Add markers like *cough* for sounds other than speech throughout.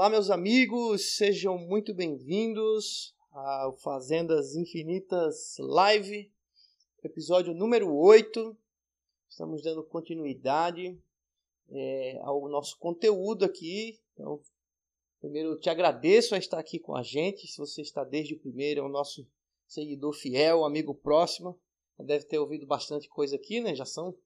Olá, meus amigos, sejam muito bem-vindos ao Fazendas Infinitas Live, episódio número 8. Estamos dando continuidade é, ao nosso conteúdo aqui. Então, primeiro, te agradeço a estar aqui com a gente. Se você está desde o primeiro, é o nosso seguidor fiel, amigo próximo. Deve ter ouvido bastante coisa aqui, né? Já são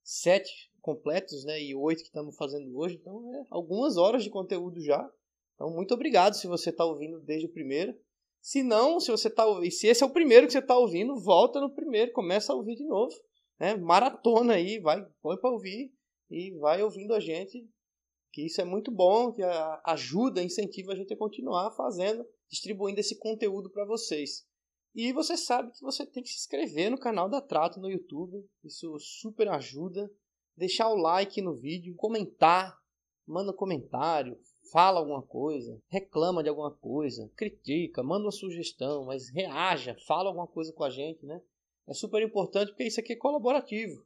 sete completos, né? E oito que estamos fazendo hoje. Então, é algumas horas de conteúdo já. Então, muito obrigado se você está ouvindo desde o primeiro. Se não, se você está ouvindo, se esse é o primeiro que você está ouvindo, volta no primeiro, começa a ouvir de novo. Né? Maratona aí, vai, põe para ouvir e vai ouvindo a gente. Que isso é muito bom, que ajuda, incentiva a gente a continuar fazendo, distribuindo esse conteúdo para vocês. E você sabe que você tem que se inscrever no canal da Trato no YouTube. Isso super ajuda. Deixar o like no vídeo, comentar, manda um comentário, fala alguma coisa, reclama de alguma coisa, critica, manda uma sugestão, mas reaja, fala alguma coisa com a gente, né? É super importante porque isso aqui é colaborativo.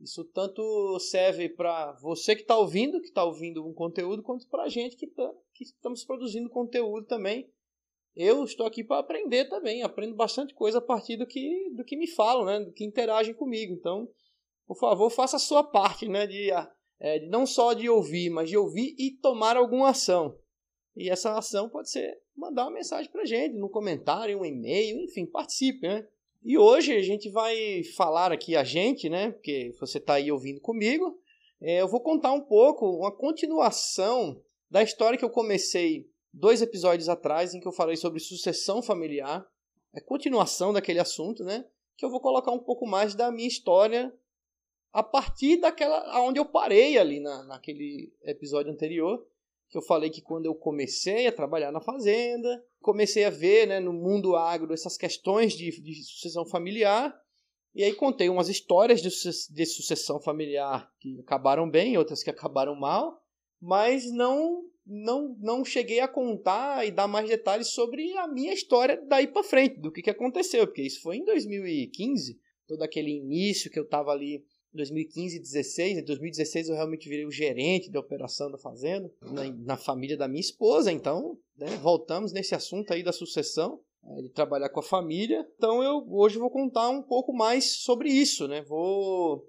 Isso tanto serve para você que está ouvindo, que está ouvindo um conteúdo, quanto para a gente que, tá, que estamos produzindo conteúdo também eu estou aqui para aprender também, aprendo bastante coisa a partir do que, do que me falam, né? do que interagem comigo. Então, por favor, faça a sua parte, né? de, é, não só de ouvir, mas de ouvir e tomar alguma ação. E essa ação pode ser mandar uma mensagem para gente, no comentário, um e-mail, enfim, participe. Né? E hoje a gente vai falar aqui a gente, né? porque você está aí ouvindo comigo, é, eu vou contar um pouco, uma continuação da história que eu comecei dois episódios atrás em que eu falei sobre sucessão familiar, é continuação daquele assunto, né? Que eu vou colocar um pouco mais da minha história a partir daquela aonde eu parei ali na, naquele episódio anterior, que eu falei que quando eu comecei a trabalhar na fazenda, comecei a ver, né, no mundo agro essas questões de, de sucessão familiar, e aí contei umas histórias de, de sucessão familiar que acabaram bem, outras que acabaram mal, mas não não, não cheguei a contar e dar mais detalhes sobre a minha história daí para frente, do que, que aconteceu, porque isso foi em 2015, todo aquele início que eu estava ali 2015 e 2016. Em 2016 eu realmente virei o gerente da operação da fazenda, na, na família da minha esposa. Então, né, voltamos nesse assunto aí da sucessão, né, de trabalhar com a família. Então, eu hoje vou contar um pouco mais sobre isso, né? Vou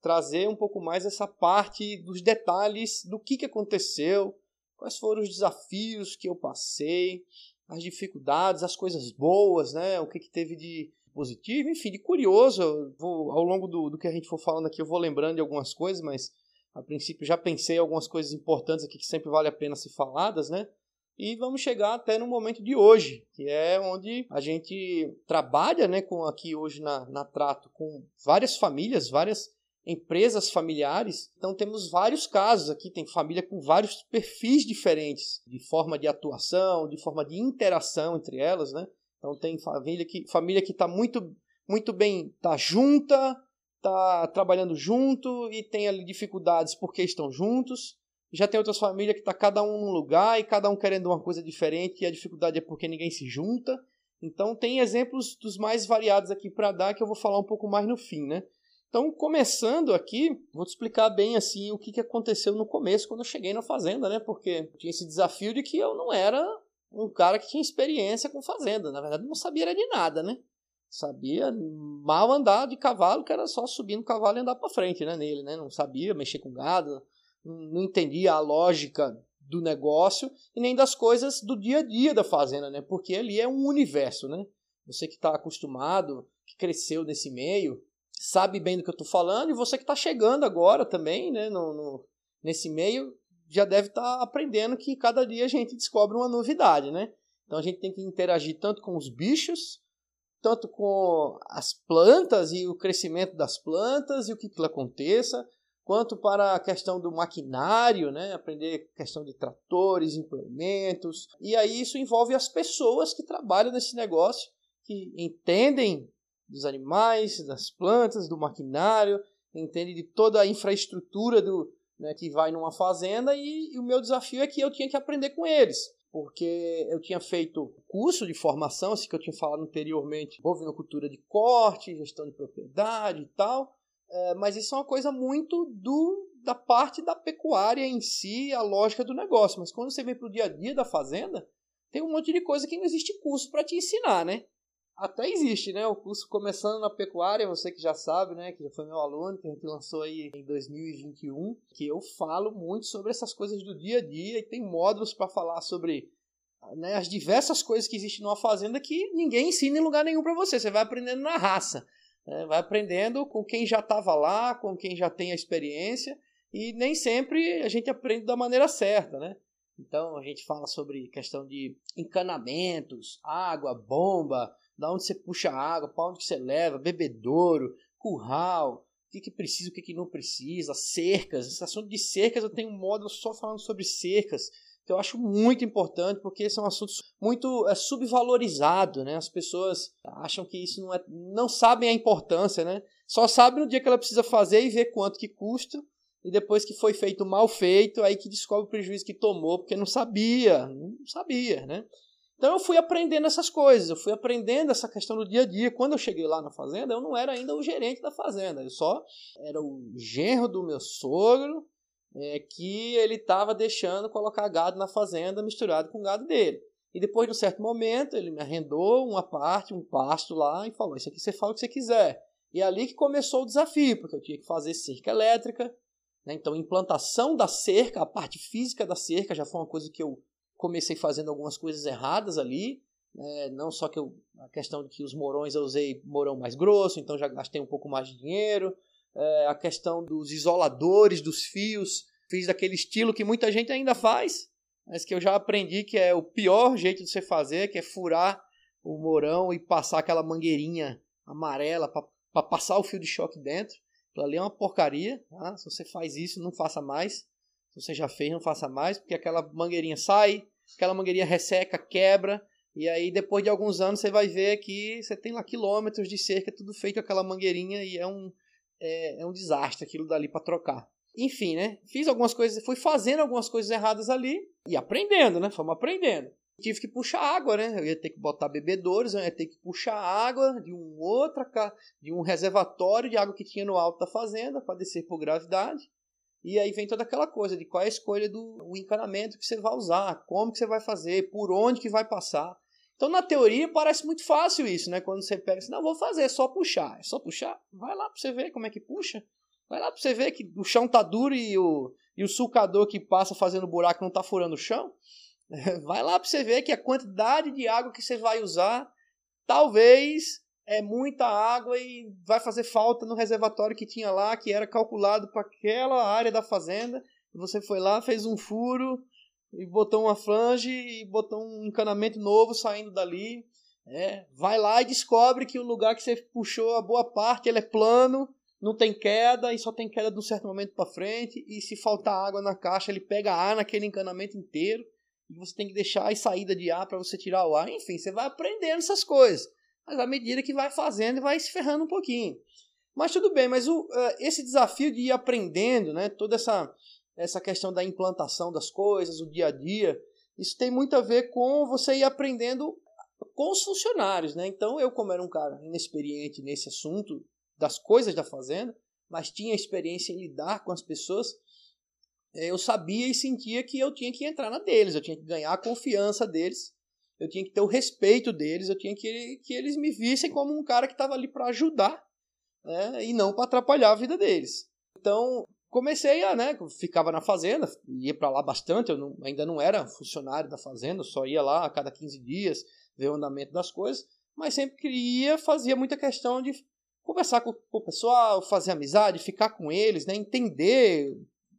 trazer um pouco mais essa parte dos detalhes do que, que aconteceu, quais foram os desafios que eu passei, as dificuldades, as coisas boas, né? O que, que teve de positivo, enfim, de curioso. Vou, ao longo do, do que a gente for falando aqui, eu vou lembrando de algumas coisas, mas a princípio já pensei algumas coisas importantes aqui que sempre vale a pena ser faladas, né? E vamos chegar até no momento de hoje, que é onde a gente trabalha, né, com aqui hoje na, na Trato, com várias famílias, várias empresas familiares. Então temos vários casos aqui, tem família com vários perfis diferentes de forma de atuação, de forma de interação entre elas, né? Então tem família que família que está muito muito bem, está junta, está trabalhando junto e tem ali dificuldades porque estão juntos. Já tem outras famílias que está cada um num lugar e cada um querendo uma coisa diferente e a dificuldade é porque ninguém se junta. Então tem exemplos dos mais variados aqui para dar que eu vou falar um pouco mais no fim, né? Então, começando aqui, vou te explicar bem assim o que, que aconteceu no começo quando eu cheguei na fazenda, né? Porque tinha esse desafio de que eu não era um cara que tinha experiência com fazenda. Na verdade, não sabia era de nada, né? Sabia mal andar de cavalo, que era só subir no cavalo e andar para frente, né? Nele, né? Não sabia mexer com gado, não entendia a lógica do negócio e nem das coisas do dia a dia da fazenda, né? Porque ali é um universo, né? Você que está acostumado, que cresceu nesse meio, sabe bem do que eu estou falando, e você que está chegando agora também, né, no, no, nesse meio, já deve estar tá aprendendo que cada dia a gente descobre uma novidade, né? Então a gente tem que interagir tanto com os bichos, tanto com as plantas e o crescimento das plantas e o que, que aconteça, quanto para a questão do maquinário, né? aprender questão de tratores, implementos. E aí isso envolve as pessoas que trabalham nesse negócio, que entendem dos animais, das plantas, do maquinário, entende de toda a infraestrutura do, né, que vai numa fazenda e, e, o meu desafio é que eu tinha que aprender com eles. Porque eu tinha feito curso de formação, assim que eu tinha falado anteriormente, cultura de corte, gestão de propriedade e tal, é, mas isso é uma coisa muito do da parte da pecuária em si, a lógica do negócio. Mas quando você vem para o dia a dia da fazenda, tem um monte de coisa que não existe curso para te ensinar, né? Até existe, né? O curso começando na pecuária, você que já sabe, né? Que já foi meu aluno, que a gente lançou aí em 2021, que eu falo muito sobre essas coisas do dia a dia e tem módulos para falar sobre né, as diversas coisas que existem numa fazenda que ninguém ensina em lugar nenhum para você. Você vai aprendendo na raça, né? vai aprendendo com quem já estava lá, com quem já tem a experiência e nem sempre a gente aprende da maneira certa, né? Então a gente fala sobre questão de encanamentos, água, bomba, da onde você puxa água, para onde você leva, bebedouro, curral, o que, que precisa, o que, que não precisa, cercas. Esse assunto de cercas eu tenho um módulo só falando sobre cercas, que eu acho muito importante, porque são assuntos muito é, subvalorizados, né? As pessoas acham que isso não é. não sabem a importância, né? Só sabem no dia que ela precisa fazer e ver quanto que custa. E depois que foi feito mal feito, aí que descobre o prejuízo que tomou, porque não sabia, não sabia, né? Então eu fui aprendendo essas coisas, eu fui aprendendo essa questão do dia a dia. Quando eu cheguei lá na fazenda, eu não era ainda o gerente da fazenda, eu só era o genro do meu sogro, é, que ele estava deixando colocar gado na fazenda misturado com o gado dele. E depois de um certo momento, ele me arrendou uma parte, um pasto lá, e falou: Isso aqui você fala o que você quiser. E é ali que começou o desafio, porque eu tinha que fazer cerca elétrica. Né? Então, implantação da cerca, a parte física da cerca já foi uma coisa que eu comecei fazendo algumas coisas erradas ali. Né? não só que eu, a questão de que os morões eu usei morão mais grosso, então já gastei um pouco mais de dinheiro. É, a questão dos isoladores dos fios, fiz daquele estilo que muita gente ainda faz, mas que eu já aprendi que é o pior jeito de você fazer, que é furar o morão e passar aquela mangueirinha amarela para passar o fio de choque dentro. Aquilo ali é uma porcaria. Tá? Se você faz isso, não faça mais. Você já fez, não faça mais, porque aquela mangueirinha sai, aquela mangueirinha resseca, quebra, e aí depois de alguns anos você vai ver que você tem lá quilômetros de cerca, tudo feito com aquela mangueirinha e é um, é, é um desastre aquilo dali para trocar. Enfim, né? Fiz algumas coisas, fui fazendo algumas coisas erradas ali e aprendendo, né? Fomos aprendendo. Tive que puxar água, né? Eu ia ter que botar bebedouros, eu ia ter que puxar água de um outra de um reservatório de água que tinha no alto da fazenda para descer por gravidade. E aí vem toda aquela coisa de qual é a escolha do encanamento que você vai usar, como que você vai fazer, por onde que vai passar. Então, na teoria, parece muito fácil isso, né? Quando você pega assim, não, vou fazer, é só puxar. É só puxar? Vai lá para você ver como é que puxa. Vai lá para você ver que o chão tá duro e o, e o sulcador que passa fazendo buraco não tá furando o chão. *laughs* Vai lá para você ver que a quantidade de água que você vai usar, talvez é muita água e vai fazer falta no reservatório que tinha lá, que era calculado para aquela área da fazenda. Você foi lá, fez um furo e botou uma flange e botou um encanamento novo saindo dali. É, vai lá e descobre que o lugar que você puxou a boa parte ele é plano, não tem queda e só tem queda de um certo momento para frente. E se faltar água na caixa, ele pega ar naquele encanamento inteiro. E você tem que deixar a saída de ar para você tirar o ar. Enfim, você vai aprendendo essas coisas mas à medida que vai fazendo, vai se ferrando um pouquinho. Mas tudo bem, mas o, uh, esse desafio de ir aprendendo, né, toda essa, essa questão da implantação das coisas, o dia a dia, isso tem muito a ver com você ir aprendendo com os funcionários. Né? Então, eu, como era um cara inexperiente nesse assunto das coisas da fazenda, mas tinha experiência em lidar com as pessoas, eh, eu sabia e sentia que eu tinha que entrar na deles, eu tinha que ganhar a confiança deles eu tinha que ter o respeito deles, eu tinha que, que eles me vissem como um cara que estava ali para ajudar né, e não para atrapalhar a vida deles. Então, comecei a, né, ficava na fazenda, ia para lá bastante, eu não, ainda não era funcionário da fazenda, só ia lá a cada 15 dias ver o andamento das coisas, mas sempre queria, fazia muita questão de conversar com, o pessoal, fazer amizade, ficar com eles, né, entender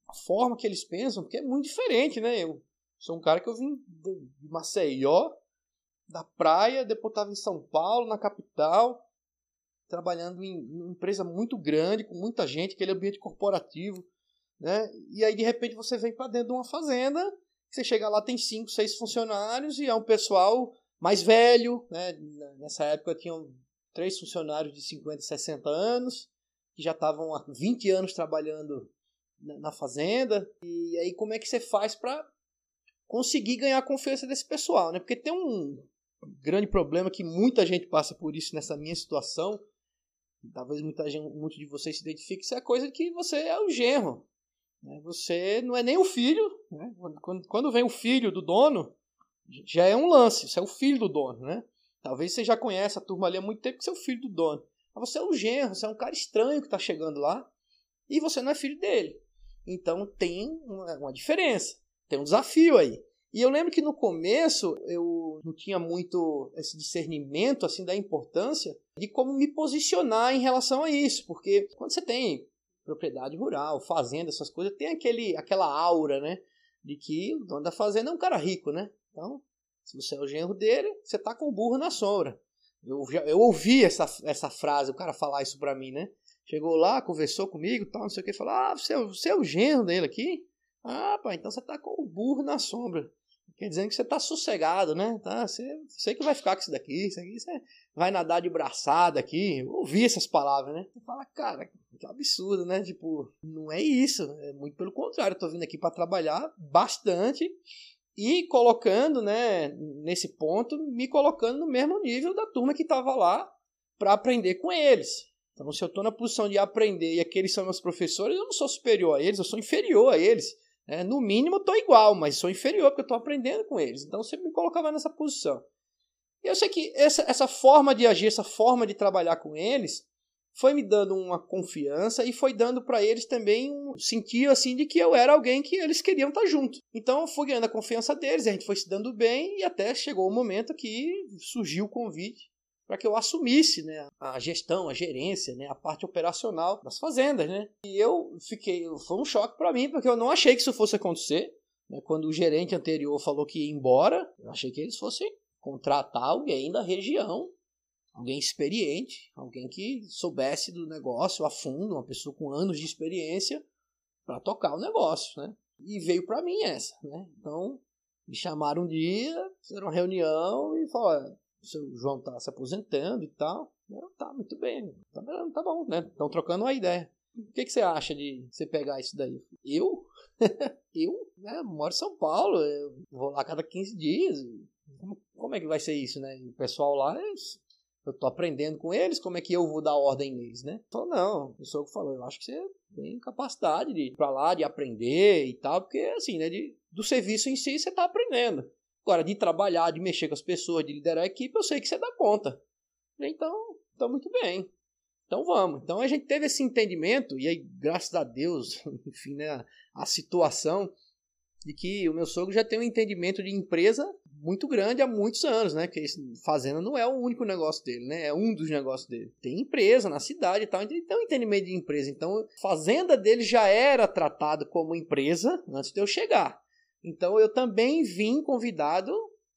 a forma que eles pensam, porque é muito diferente, né? Eu sou um cara que eu vim de Maceió, da praia, depois estava em São Paulo, na capital, trabalhando em uma empresa muito grande, com muita gente, aquele ambiente corporativo, né? E aí de repente você vem para dentro de uma fazenda, você chega lá tem cinco, seis funcionários e é um pessoal mais velho, né? Nessa época tinham três funcionários de 50, 60 anos que já estavam há 20 anos trabalhando na fazenda. E aí como é que você faz para conseguir ganhar a confiança desse pessoal, né? Porque tem um grande problema que muita gente passa por isso nessa minha situação. Talvez muita gente, muitos de vocês se identifiquem, isso é coisa que você é o genro. Né? Você não é nem o filho. Né? Quando, quando vem o filho do dono, já é um lance. Você é o filho do dono. Né? Talvez você já conheça a turma ali há muito tempo que você é o filho do dono. Mas você é um genro, você é um cara estranho que está chegando lá e você não é filho dele. Então tem uma, uma diferença, tem um desafio aí. E eu lembro que no começo eu não tinha muito esse discernimento assim da importância de como me posicionar em relação a isso, porque quando você tem propriedade rural, fazenda, essas coisas, tem aquele aquela aura, né, de que o dono da fazenda é um cara rico, né? Então, se você é o genro dele, você tá com o burro na sombra. Eu, já, eu ouvi essa, essa frase, o cara falar isso pra mim, né? Chegou lá, conversou comigo, tal, não sei o que, falou: Ah, você é, você é o genro dele aqui? Ah, pá, então você tá com o burro na sombra. Quer dizer que você tá sossegado, né? Tá, você, você que vai ficar com isso daqui, isso aqui, você vai nadar de braçada aqui. Eu ouvi essas palavras, né? Você fala, cara, que absurdo, né? Tipo, não é isso. É muito pelo contrário. Eu tô vindo aqui para trabalhar bastante e colocando, né, nesse ponto, me colocando no mesmo nível da turma que estava lá para aprender com eles. Então, se eu estou na posição de aprender e aqueles são meus professores, eu não sou superior a eles, eu sou inferior a eles. Né? No mínimo, eu estou igual, mas sou inferior porque eu estou aprendendo com eles. Então, você me colocava nessa posição. E eu sei que essa, essa forma de agir, essa forma de trabalhar com eles, foi me dando uma confiança e foi dando para eles também um sentido assim de que eu era alguém que eles queriam estar tá junto. Então eu fui ganhando a confiança deles, a gente foi se dando bem e até chegou o momento que surgiu o convite para que eu assumisse né, a gestão, a gerência, né, a parte operacional das fazendas. Né? E eu fiquei, foi um choque para mim, porque eu não achei que isso fosse acontecer. Né? Quando o gerente anterior falou que ia embora, eu achei que eles fossem contratar alguém da região alguém experiente, alguém que soubesse do negócio a fundo, uma pessoa com anos de experiência para tocar o negócio, né? E veio para mim essa, né? Então, me chamaram um dia, fizeram uma reunião e falaram, o João tá se aposentando e tal. Eu, tá, muito bem, tá, tá bom, né? Estão trocando uma ideia. O que, que você acha de você pegar isso daí? Eu? *laughs* eu né, moro em São Paulo, eu vou lá cada 15 dias. Como, como é que vai ser isso, né? O pessoal lá é eu tô aprendendo com eles, como é que eu vou dar ordem neles, né? Falou, não, o pessoa falou, eu acho que você tem capacidade de ir pra lá, de aprender e tal, porque assim, né, de, do serviço em si você tá aprendendo. Agora, de trabalhar, de mexer com as pessoas, de liderar a equipe, eu sei que você dá conta. Então, então muito bem. Então vamos. Então a gente teve esse entendimento, e aí, graças a Deus, *laughs* enfim, né, a situação de que o meu sogro já tem um entendimento de empresa muito grande há muitos anos, né? Que fazenda não é o único negócio dele, né? É um dos negócios dele. Tem empresa na cidade e tal, então ele tem um entendimento de empresa. Então, fazenda dele já era tratado como empresa antes de eu chegar. Então, eu também vim convidado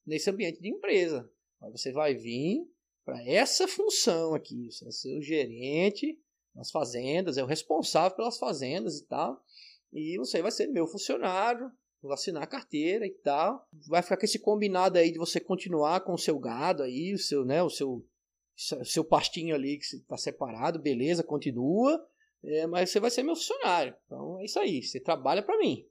nesse ambiente de empresa. Você vai vir para essa função aqui, você vai ser o gerente das fazendas, é o responsável pelas fazendas e tal. E você vai ser meu funcionário, vou assinar a carteira e tal. Vai ficar com esse combinado aí de você continuar com o seu gado aí, o seu, né, o seu, seu pastinho ali que está separado, beleza, continua. É, mas você vai ser meu funcionário. Então é isso aí, você trabalha para mim.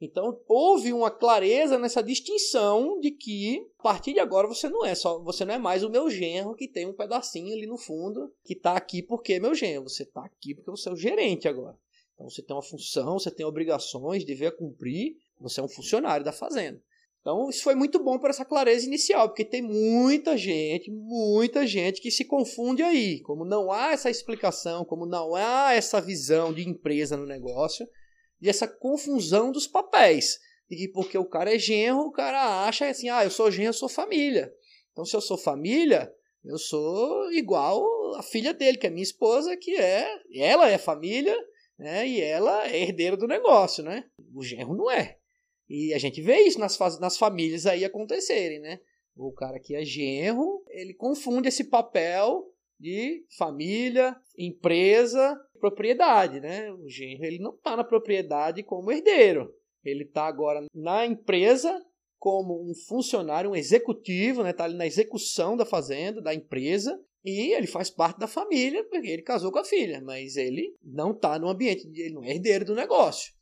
Então houve uma clareza nessa distinção de que a partir de agora você não é só, você não é mais o meu genro que tem um pedacinho ali no fundo que está aqui porque é meu genro. Você está aqui porque você é o gerente agora. Então você tem uma função, você tem obrigações, dever cumprir você é um funcionário da fazenda. Então, isso foi muito bom para essa clareza inicial, porque tem muita gente, muita gente que se confunde aí. Como não há essa explicação, como não há essa visão de empresa no negócio, e essa confusão dos papéis. E que porque o cara é genro, o cara acha assim: ah, eu sou genro, eu sou família. Então, se eu sou família, eu sou igual a filha dele, que é minha esposa, que é. Ela é família, né? E ela é herdeira do negócio, né? O genro não é. E a gente vê isso nas, nas famílias aí acontecerem, né? O cara que é genro, ele confunde esse papel de família, empresa, propriedade, né? O genro ele não está na propriedade como herdeiro. Ele está agora na empresa como um funcionário, um executivo, né? Está ali na execução da fazenda, da empresa, e ele faz parte da família porque ele casou com a filha, mas ele não está no ambiente, ele não é herdeiro do negócio.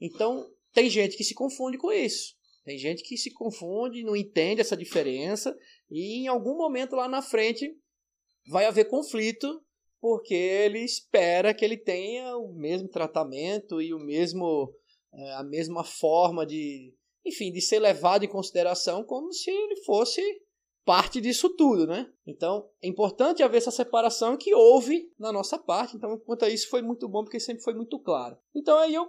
Então, tem gente que se confunde com isso. Tem gente que se confunde, não entende essa diferença e em algum momento lá na frente vai haver conflito porque ele espera que ele tenha o mesmo tratamento e o mesmo é, a mesma forma de, enfim, de ser levado em consideração como se ele fosse parte disso tudo, né? Então, é importante haver essa separação que houve na nossa parte. Então, quanto a isso, foi muito bom, porque sempre foi muito claro. Então, aí eu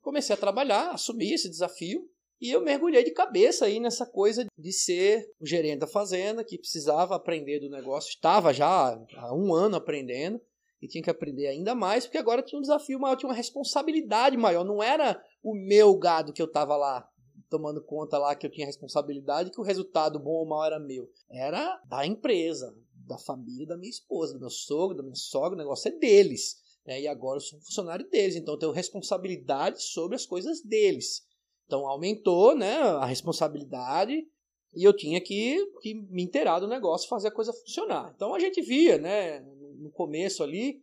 comecei a trabalhar, assumi esse desafio, e eu mergulhei de cabeça aí nessa coisa de ser o gerente da fazenda, que precisava aprender do negócio. Estava já há um ano aprendendo e tinha que aprender ainda mais, porque agora tinha um desafio maior, tinha uma responsabilidade maior. Não era o meu gado que eu estava lá tomando conta lá que eu tinha responsabilidade, que o resultado bom ou mal era meu. Era da empresa, da família da minha esposa, do meu sogro, da minha sogra, o negócio é deles. Né? E agora eu sou um funcionário deles, então eu tenho responsabilidade sobre as coisas deles. Então aumentou né, a responsabilidade e eu tinha que, que me inteirar do negócio, fazer a coisa funcionar. Então a gente via, né, no começo ali,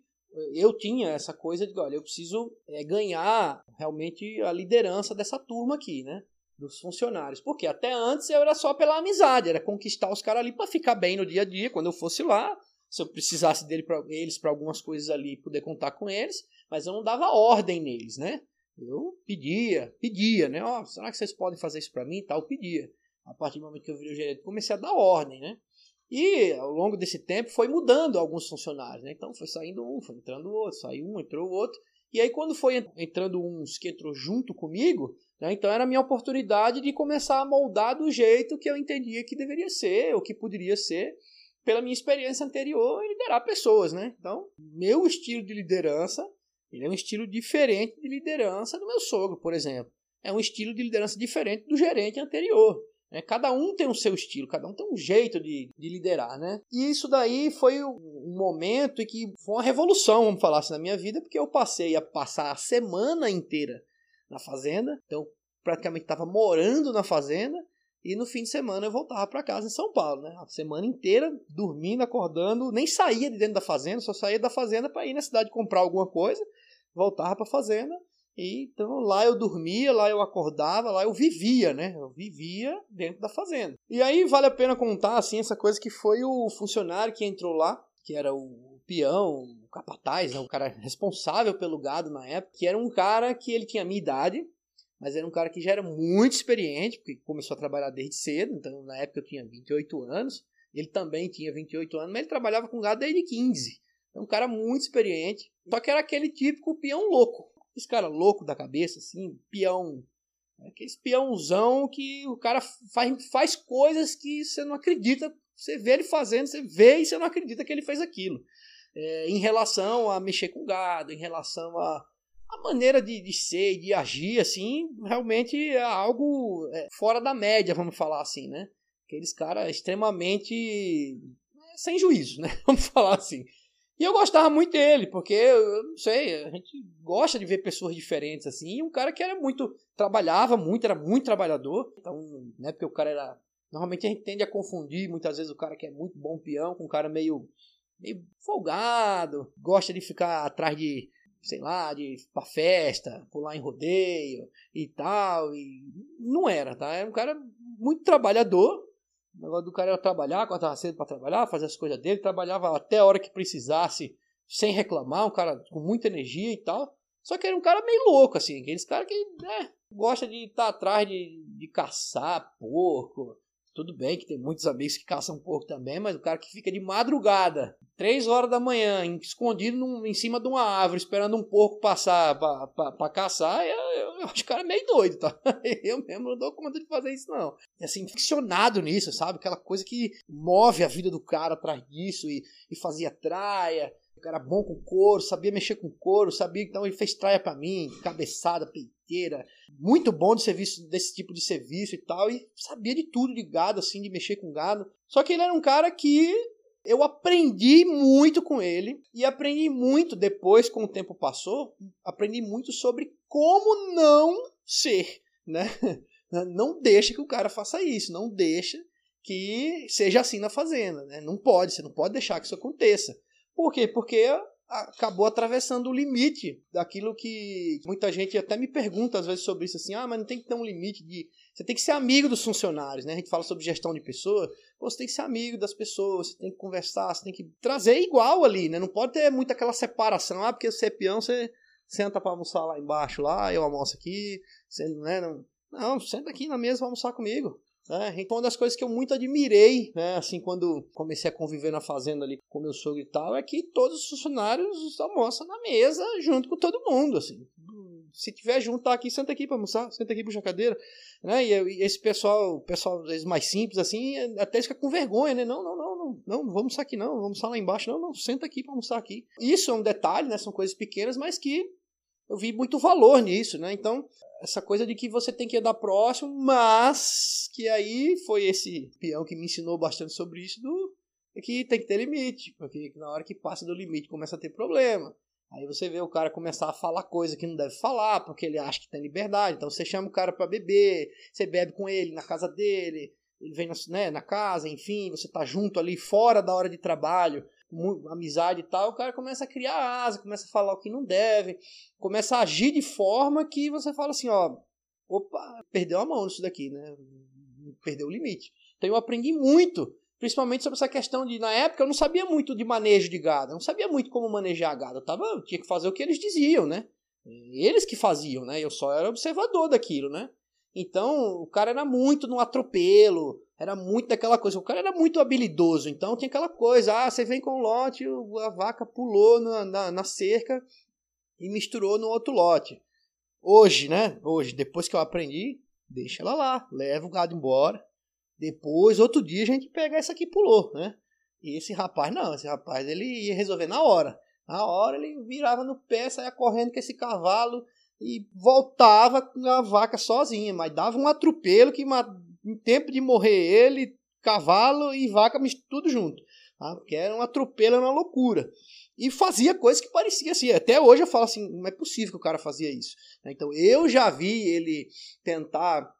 eu tinha essa coisa de, olha, eu preciso é, ganhar realmente a liderança dessa turma aqui, né? Dos funcionários. Porque até antes eu era só pela amizade, era conquistar os caras ali para ficar bem no dia a dia. Quando eu fosse lá, se eu precisasse dele pra, eles para algumas coisas ali, poder contar com eles, mas eu não dava ordem neles, né? Eu pedia, pedia, né? Ó, oh, será que vocês podem fazer isso para mim e tal? Eu pedia. A partir do momento que eu virei o gerente, comecei a dar ordem, né? E ao longo desse tempo foi mudando alguns funcionários, né? Então foi saindo um, foi entrando outro, saiu um, entrou outro. E aí quando foi entrando uns que entrou junto comigo, né? Então era a minha oportunidade de começar a moldar do jeito que eu entendia que deveria ser, ou que poderia ser, pela minha experiência anterior em liderar pessoas, né? Então, meu estilo de liderança ele é um estilo diferente de liderança do meu sogro, por exemplo. É um estilo de liderança diferente do gerente anterior. Né? Cada um tem o seu estilo, cada um tem um jeito de, de liderar, né? E isso daí foi um momento em que foi uma revolução, vamos falar assim, na minha vida, porque eu passei a passar a semana inteira na fazenda, então praticamente estava morando na fazenda, e no fim de semana eu voltava para casa em São Paulo, né? A semana inteira dormindo, acordando, nem saía de dentro da fazenda, só saía da fazenda para ir na cidade comprar alguma coisa voltava para a fazenda. E então lá eu dormia, lá eu acordava, lá eu vivia, né? Eu vivia dentro da fazenda. E aí vale a pena contar assim essa coisa que foi o funcionário que entrou lá, que era o peão, o capataz, né? o cara responsável pelo gado na época, que era um cara que ele tinha a minha idade, mas era um cara que já era muito experiente, porque começou a trabalhar desde cedo, então na época eu tinha 28 anos, ele também tinha 28 anos, mas ele trabalhava com gado desde 15. É um cara muito experiente. Só que era aquele típico peão louco. Esse cara louco da cabeça, assim, peão. É aquele peãozão que o cara faz, faz coisas que você não acredita. Você vê ele fazendo, você vê e você não acredita que ele fez aquilo. É, em relação a mexer com gado, em relação a, a maneira de, de ser e de agir, assim, realmente é algo é, fora da média, vamos falar assim, né? Aqueles caras extremamente é, sem juízo, né? *laughs* Vamos falar assim. E eu gostava muito dele, porque eu não sei, a gente gosta de ver pessoas diferentes assim. Um cara que era muito. trabalhava muito, era muito trabalhador. Então, né, porque o cara era. Normalmente a gente tende a confundir muitas vezes o cara que é muito bom peão com um cara meio, meio folgado, gosta de ficar atrás de, sei lá, de ir pra festa, pular em rodeio e tal. E não era, tá? Era um cara muito trabalhador, o negócio do cara era trabalhar, acordava cedo para trabalhar, fazer as coisas dele, trabalhava até a hora que precisasse, sem reclamar, um cara com muita energia e tal. Só que era um cara meio louco, assim, aqueles caras que, né, gosta de estar tá atrás de, de caçar porco, tudo bem que tem muitos amigos que caçam porco também, mas o cara que fica de madrugada, três horas da manhã, escondido num, em cima de uma árvore, esperando um porco passar para caçar, eu, eu, eu, acho o cara meio doido, tá? *laughs* Eu mesmo não dou conta de fazer isso, não. E assim, ficcionado nisso, sabe? Aquela coisa que move a vida do cara atrás disso e, e fazia traia. Cara bom com couro, sabia mexer com couro, sabia, então ele fez traia para mim, cabeçada, peiteira, muito bom de serviço desse tipo de serviço e tal, e sabia de tudo de gado, assim, de mexer com gado. Só que ele era um cara que eu aprendi muito com ele e aprendi muito depois, com o tempo passou, aprendi muito sobre como não ser, né? *laughs* Não deixa que o cara faça isso, não deixa que seja assim na fazenda, né? Não pode, você não pode deixar que isso aconteça. Por quê? Porque acabou atravessando o limite daquilo que muita gente até me pergunta às vezes sobre isso assim, ah, mas não tem que ter um limite de você tem que ser amigo dos funcionários, né? A gente fala sobre gestão de pessoas, você tem que ser amigo das pessoas, você tem que conversar, você tem que trazer igual ali, né? Não pode ter muito aquela separação, ah, porque você é peão, você senta para almoçar lá embaixo, lá, eu almoço aqui, você, né, não, não, senta aqui na mesa para almoçar comigo. É, então, uma das coisas que eu muito admirei, né, assim, quando comecei a conviver na fazenda ali com meu sogro e tal, é que todos os funcionários almoçam na mesa junto com todo mundo, assim. Se tiver junto, tá aqui, senta aqui para almoçar, senta aqui puxa a cadeira, né? E, esse pessoal, pessoal às vezes mais simples assim, até fica com vergonha, né? Não, não, não, não, não, vamos almoçar aqui não, vamos almoçar lá embaixo, não, não, senta aqui para almoçar aqui. Isso é um detalhe, né? São coisas pequenas, mas que eu vi muito valor nisso, né? Então, essa coisa de que você tem que andar próximo, mas que aí foi esse peão que me ensinou bastante sobre isso do que tem que ter limite, porque na hora que passa do limite começa a ter problema. Aí você vê o cara começar a falar coisa que não deve falar, porque ele acha que tem liberdade. Então você chama o cara para beber, você bebe com ele na casa dele, ele vem na, né, na casa, enfim, você tá junto ali fora da hora de trabalho amizade e tal, o cara começa a criar asa, começa a falar o que não deve, começa a agir de forma que você fala assim, ó, opa, perdeu a mão nisso daqui, né? Perdeu o limite. Então eu aprendi muito, principalmente sobre essa questão de, na época eu não sabia muito de manejo de gado, eu não sabia muito como manejar gado, eu, tava, eu tinha que fazer o que eles diziam, né? Eles que faziam, né? Eu só era observador daquilo, né? Então, o cara era muito no atropelo, era muito daquela coisa. O cara era muito habilidoso, então tinha aquela coisa: ah, você vem com um lote, a vaca pulou na, na, na cerca e misturou no outro lote. Hoje, né? Hoje, depois que eu aprendi, deixa ela lá, leva o gado embora. Depois, outro dia, a gente pega essa que pulou, né? E esse rapaz, não, esse rapaz ele ia resolver na hora. Na hora ele virava no pé, saia correndo com esse cavalo e voltava com a vaca sozinha, mas dava um atropelo que em tempo de morrer ele, cavalo e vaca tudo junto. Tá? Porque era um atropelo, era uma loucura. E fazia coisas que parecia assim. Até hoje eu falo assim, não é possível que o cara fazia isso. Né? Então eu já vi ele tentar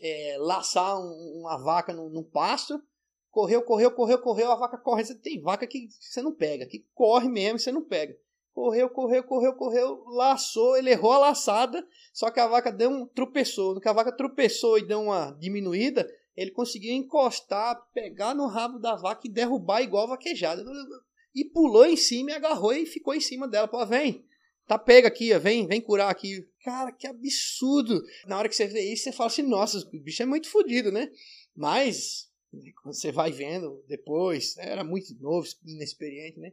é, laçar um, uma vaca num, num pasto, correu, correu, correu, correu, a vaca corre. Tem vaca que você não pega, que corre mesmo e você não pega. Correu, correu, correu, correu, laçou, ele errou a laçada, só que a vaca deu um tropeçou. Que a vaca tropeçou e deu uma diminuída, ele conseguiu encostar, pegar no rabo da vaca e derrubar igual vaquejada. E pulou em cima e agarrou e ficou em cima dela. Pô, vem, tá pega aqui, ó, vem, vem curar aqui. Cara, que absurdo. Na hora que você vê isso, você fala assim, nossa, o bicho é muito fodido, né? Mas, quando você vai vendo depois, era muito novo, inexperiente, né?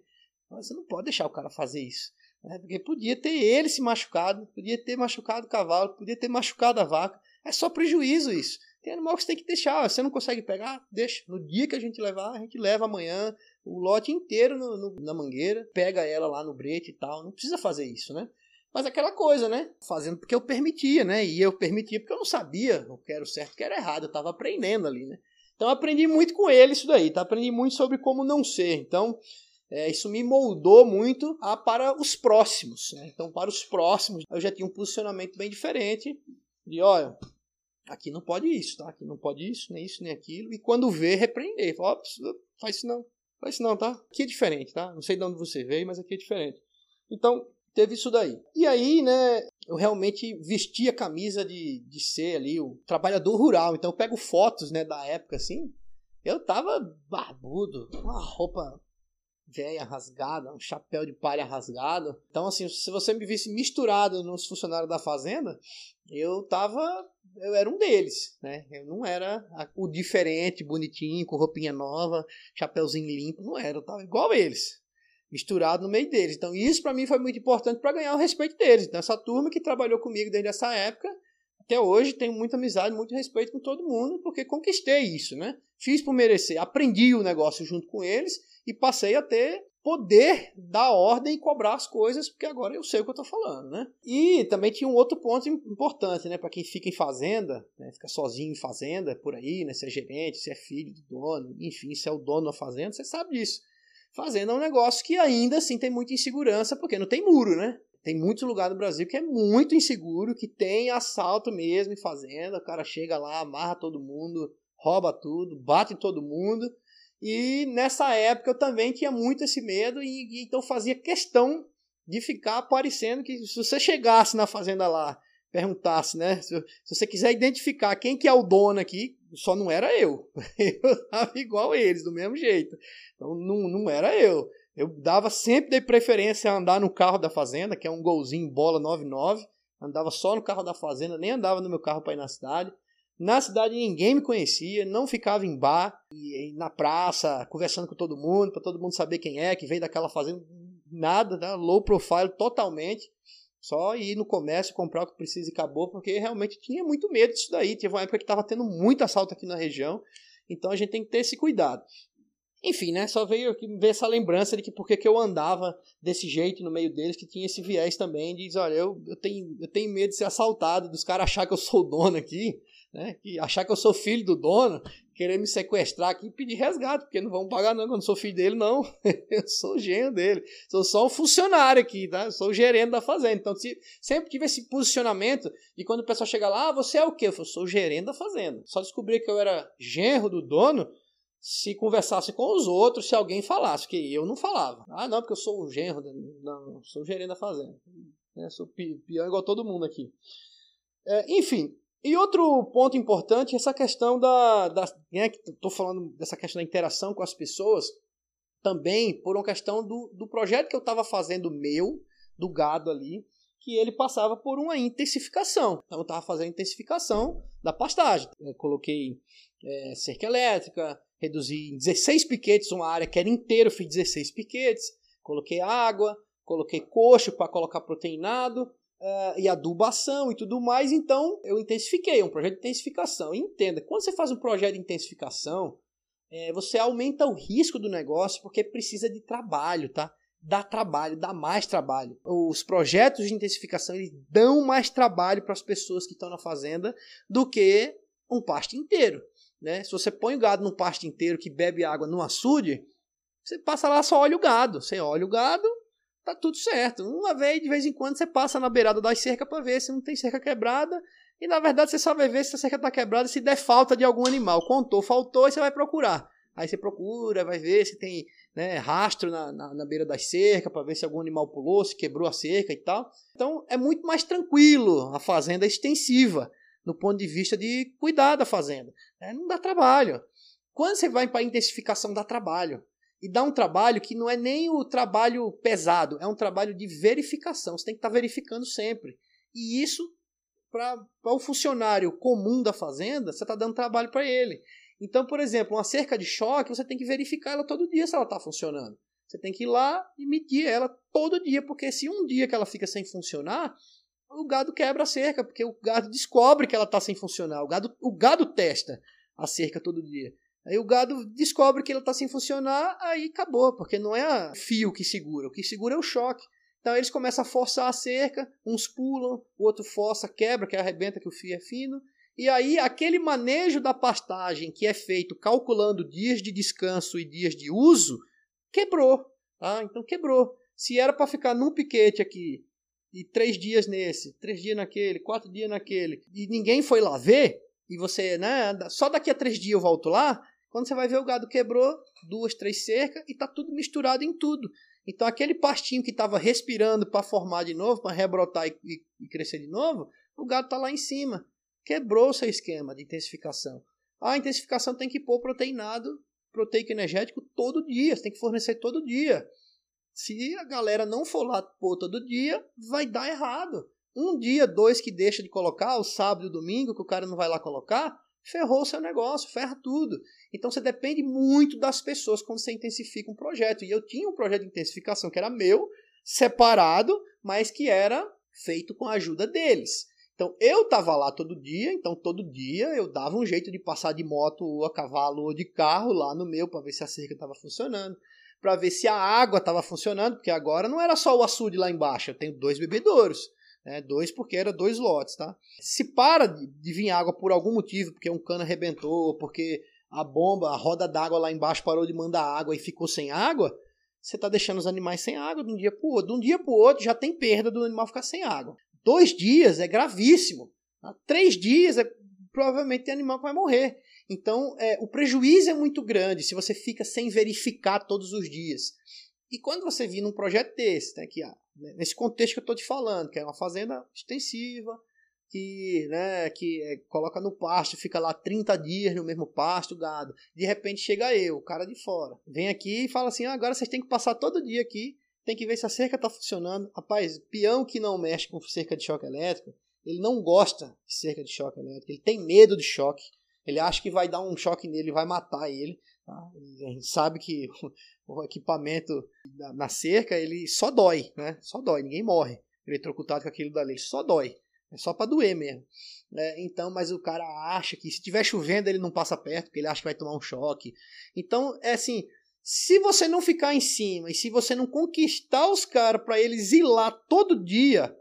Você não pode deixar o cara fazer isso. Né? Porque podia ter ele se machucado, podia ter machucado o cavalo, podia ter machucado a vaca. É só prejuízo isso. Tem animal que você tem que deixar. Você não consegue pegar? Deixa. No dia que a gente levar, a gente leva amanhã o lote inteiro no, no, na mangueira, pega ela lá no brete e tal. Não precisa fazer isso, né? Mas aquela coisa, né? Fazendo porque eu permitia, né? E eu permitia porque eu não sabia o que era o certo o que era errado. Eu estava aprendendo ali, né? Então aprendi muito com ele isso daí, tá? Aprendi muito sobre como não ser. Então, é, isso me moldou muito a, para os próximos. Né? Então, para os próximos, eu já tinha um posicionamento bem diferente de, olha, aqui não pode isso, tá? Aqui não pode isso, nem isso, nem aquilo. E quando vê, repreender. Fala, faz isso não, faz isso não, tá? Aqui é diferente, tá? Não sei de onde você veio, mas aqui é diferente. Então, teve isso daí. E aí, né, eu realmente vesti a camisa de, de ser ali o trabalhador rural. Então, eu pego fotos, né, da época, assim, eu tava barbudo, uma roupa velha rasgada, um chapéu de palha rasgado. Então, assim, se você me visse misturado nos funcionários da fazenda, eu tava. Eu era um deles, né? Eu não era o diferente, bonitinho, com roupinha nova, chapéuzinho limpo, não era. Eu tava igual eles, misturado no meio deles. Então, isso para mim foi muito importante para ganhar o respeito deles. Então, essa turma que trabalhou comigo desde essa época, até hoje tenho muita amizade, muito respeito com todo mundo, porque conquistei isso, né? Fiz por merecer, aprendi o negócio junto com eles e passei a ter poder dar ordem e cobrar as coisas, porque agora eu sei o que eu estou falando, né? E também tinha um outro ponto importante, né? Para quem fica em fazenda, né? fica sozinho em fazenda, por aí, né? Se é gerente, se é filho do dono, enfim, se é o dono da fazenda, você sabe disso. Fazenda é um negócio que ainda assim tem muita insegurança, porque não tem muro, né? Tem muitos lugares no Brasil que é muito inseguro, que tem assalto mesmo em fazenda, o cara chega lá, amarra todo mundo, rouba tudo, bate em todo mundo. E nessa época eu também tinha muito esse medo e, e então fazia questão de ficar aparecendo que se você chegasse na fazenda lá, perguntasse, né, se, se você quiser identificar quem que é o dono aqui, só não era eu. *laughs* Eu estava igual eles, do mesmo jeito. Então não, não era eu. Eu dava sempre de preferência a andar no carro da fazenda, que é um golzinho bola 99. Andava só no carro da fazenda, nem andava no meu carro para ir na cidade. Na cidade ninguém me conhecia, não ficava em bar, e, na praça, conversando com todo mundo, para todo mundo saber quem é, que veio daquela fazenda. Nada, né? low profile totalmente. Só ir no comércio, comprar o que precisa e acabou, porque realmente tinha muito medo disso daí. Teve uma época que estava tendo muito assalto aqui na região, então a gente tem que ter esse cuidado. Enfim, né? Só veio ver essa lembrança de que porque que eu andava desse jeito no meio deles, que tinha esse viés também, diz, olha, eu, eu, tenho, eu tenho medo de ser assaltado, dos caras achar que eu sou o dono aqui, né? Que achar que eu sou filho do dono, querer me sequestrar aqui e pedir resgate, porque não vão pagar não, eu não sou filho dele, não. *laughs* eu sou genro dele. Sou só um funcionário aqui, tá? Eu sou o gerente da fazenda. Então, se, sempre tive esse posicionamento e quando o pessoal chega lá, ah, você é o quê? Eu, falo, sou o gerente da fazenda. Só descobri que eu era genro do dono se conversasse com os outros, se alguém falasse, que eu não falava. Ah, não, porque eu sou o genro, não, sou o gerente da fazenda. Né? Sou pior igual todo mundo aqui. É, enfim, e outro ponto importante é essa questão da. da né, Estou falando dessa questão da interação com as pessoas, também por uma questão do, do projeto que eu estava fazendo meu, do gado ali, que ele passava por uma intensificação. Então eu estava fazendo intensificação da pastagem. Eu coloquei é, cerca elétrica, reduzi em 16 piquetes uma área que era inteira, fiz 16 piquetes, coloquei água, coloquei coxo para colocar proteinado uh, e adubação e tudo mais, então eu intensifiquei, é um projeto de intensificação. Entenda, quando você faz um projeto de intensificação, é, você aumenta o risco do negócio porque precisa de trabalho, tá? Dá trabalho, dá mais trabalho. Os projetos de intensificação eles dão mais trabalho para as pessoas que estão na fazenda do que um pasto inteiro. Né? Se você põe o gado num pasto inteiro que bebe água no açude, você passa lá só olha o gado. Você olha o gado, tá tudo certo. Uma vez, de vez em quando, você passa na beirada das cercas para ver se não tem cerca quebrada. E na verdade você só vai ver se a cerca está quebrada se der falta de algum animal. Contou, faltou, e você vai procurar. Aí você procura, vai ver se tem né, rastro na, na, na, beira das cercas para ver se algum animal pulou, se quebrou a cerca e tal. Então é muito mais tranquilo a fazenda extensiva no ponto de vista de cuidar da fazenda. É, não dá trabalho. Quando você vai para a intensificação, dá trabalho. E dá um trabalho que não é nem o trabalho pesado, é um trabalho de verificação. Você tem que estar tá verificando sempre. E isso, para o funcionário comum da fazenda, você está dando trabalho para ele. Então, por exemplo, uma cerca de choque, você tem que verificar ela todo dia se ela está funcionando. Você tem que ir lá e medir ela todo dia, porque se um dia que ela fica sem funcionar, o gado quebra a cerca, porque o gado descobre que ela está sem funcionar. O gado, o gado testa a cerca todo dia. Aí o gado descobre que ela está sem funcionar, aí acabou, porque não é fio que segura, o que segura é o choque. Então eles começam a forçar a cerca, uns pulam, o outro força, quebra, que arrebenta que o fio é fino. E aí aquele manejo da pastagem que é feito calculando dias de descanso e dias de uso, quebrou. Tá? Então quebrou. Se era para ficar num piquete aqui e três dias nesse, três dias naquele, quatro dias naquele, e ninguém foi lá ver, e você, né, só daqui a três dias eu volto lá, quando você vai ver o gado quebrou duas, três cercas e tá tudo misturado em tudo. Então aquele pastinho que estava respirando para formar de novo, para rebrotar e, e, crescer de novo, o gado tá lá em cima. Quebrou seu esquema de intensificação. A intensificação tem que pôr proteinado, proteico energético todo dia, você tem que fornecer todo dia. Se a galera não for lá pôr todo dia, vai dar errado. Um dia, dois que deixa de colocar, o sábado e o domingo, que o cara não vai lá colocar, ferrou o seu negócio, ferra tudo. Então você depende muito das pessoas quando você intensifica um projeto. E eu tinha um projeto de intensificação que era meu, separado, mas que era feito com a ajuda deles. Então eu estava lá todo dia, então todo dia eu dava um jeito de passar de moto ou a cavalo ou de carro lá no meu para ver se a cerca estava funcionando para ver se a água estava funcionando, porque agora não era só o açude lá embaixo, eu tenho dois bebedouros. Né, dois porque era dois lotes, tá? Se para de, vir água por algum motivo, porque um cano arrebentou, porque a bomba, a roda d'água lá embaixo parou de mandar água e ficou sem água, você está deixando os animais sem água de um dia para o outro. De um dia para o outro já tem perda do animal ficar sem água. Dois dias é gravíssimo. Tá? Três dias é provavelmente tem animal que vai morrer. Então, é, o prejuízo é muito grande se você fica sem verificar todos os dias. E quando você vir num projeto desse, né, que, ah, nesse contexto que eu estou te falando, que é uma fazenda extensiva, que, né, que é, coloca no pasto, fica lá 30 dias no mesmo pasto, gado. De repente chega eu, o cara de fora. Vem aqui e fala assim: ah, agora vocês têm que passar todo dia aqui, tem que ver se a cerca está funcionando. Rapaz, peão que não mexe com cerca de choque elétrico, ele não gosta de cerca de choque elétrico, ele tem medo de choque. Ele acha que vai dar um choque nele, vai matar ele. Tá? A gente sabe que *laughs* o equipamento na cerca ele só dói, né? Só dói, ninguém morre eletrocutado com aquilo dali, só dói. É só para doer mesmo. É, então, mas o cara acha que se tiver chovendo ele não passa perto, porque ele acha que vai tomar um choque. Então, é assim, se você não ficar em cima e se você não conquistar os caras para eles ir lá todo dia,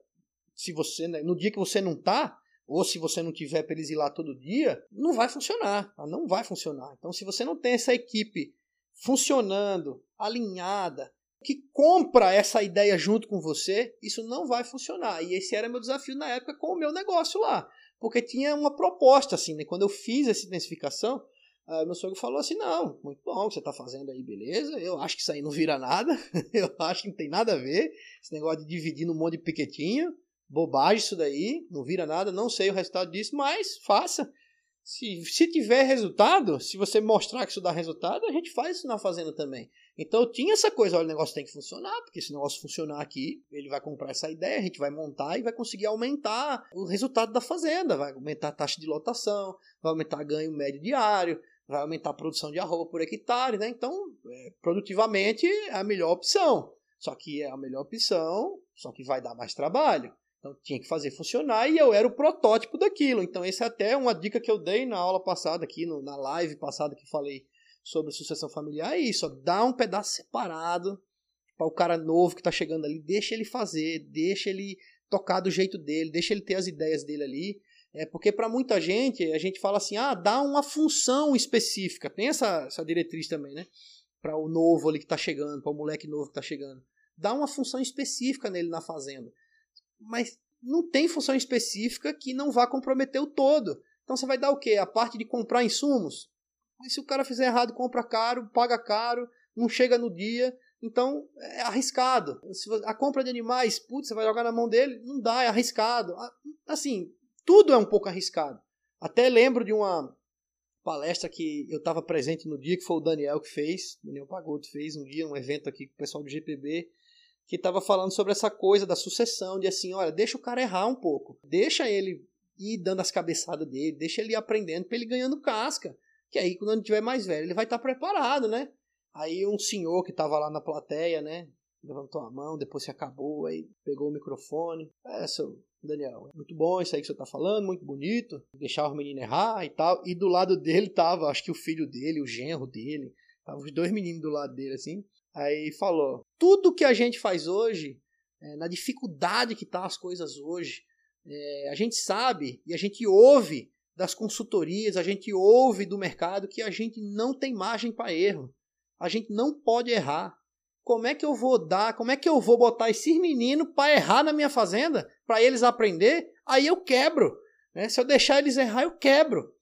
se você né, no dia que você não tá, ou se você não tiver para eles ir lá todo dia, não vai funcionar, tá? não vai funcionar. Então, se você não tem essa equipe funcionando, alinhada, que compra essa ideia junto com você, isso não vai funcionar. E esse era meu desafio na época com o meu negócio lá. Porque tinha uma proposta, assim, né? Quando eu fiz essa intensificação, uh, meu sogro falou assim: não, muito bom o que você está fazendo aí, beleza. Eu acho que isso aí não vira nada. *laughs* eu acho que não tem nada a ver. Esse negócio de dividir num monte de piquetinho. Bobagem isso daí, não vira nada, não sei o resultado disso, mas faça. Se, se tiver resultado, se você mostrar que isso dá resultado, a gente faz isso na fazenda também. Então tinha essa coisa, olha, o negócio tem que funcionar, porque se o negócio funcionar aqui, ele vai comprar essa ideia, a gente vai montar e vai conseguir aumentar o resultado da fazenda, vai aumentar a taxa de lotação, vai aumentar ganho médio diário, vai aumentar a produção de arroba por hectare, né? Então, é, produtivamente é a melhor opção. Só que é a melhor opção, só que vai dar mais trabalho. Então tinha que fazer funcionar e eu era o protótipo daquilo. Então, essa é até uma dica que eu dei na aula passada aqui, no, na live passada que falei sobre sucessão familiar é isso, ó, dá um pedaço separado para o cara novo que está chegando ali, deixa ele fazer, deixa ele tocar do jeito dele, deixa ele ter as ideias dele ali. É porque para muita gente, a gente fala assim: "Ah, dá uma função específica". Tem essa, essa diretriz também, né? Para o novo ali que está chegando, para o moleque novo que está chegando. Dá uma função específica nele na fazenda. Mas não tem função específica que não vá comprometer o todo. Então você vai dar o quê? A parte de comprar insumos? Mas se o cara fizer errado, compra caro, paga caro, não chega no dia, então é arriscado. A compra de animais, putz, você vai jogar na mão dele, não dá, é arriscado. Assim, tudo é um pouco arriscado. Até lembro de uma palestra que eu estava presente no dia, que foi o Daniel que fez, Daniel Pagoto fez um dia, um evento aqui com o pessoal do GPB, que estava falando sobre essa coisa da sucessão, de assim, olha, deixa o cara errar um pouco, deixa ele ir dando as cabeçadas dele, deixa ele ir aprendendo para ele ganhando casca. Que aí, quando ele tiver mais velho, ele vai estar tá preparado, né? Aí um senhor que estava lá na plateia, né? Levantou a mão, depois se acabou, aí pegou o microfone. É, seu Daniel, muito bom isso aí que você está falando, muito bonito. Deixar o menino errar e tal. E do lado dele tava, acho que o filho dele, o genro dele. Tava os dois meninos do lado dele, assim. Aí falou: tudo que a gente faz hoje, é, na dificuldade que tá as coisas hoje, é, a gente sabe e a gente ouve das consultorias, a gente ouve do mercado que a gente não tem margem para erro. A gente não pode errar. Como é que eu vou dar, como é que eu vou botar esses meninos para errar na minha fazenda, para eles aprender? Aí eu quebro. Né? Se eu deixar eles errar, eu quebro.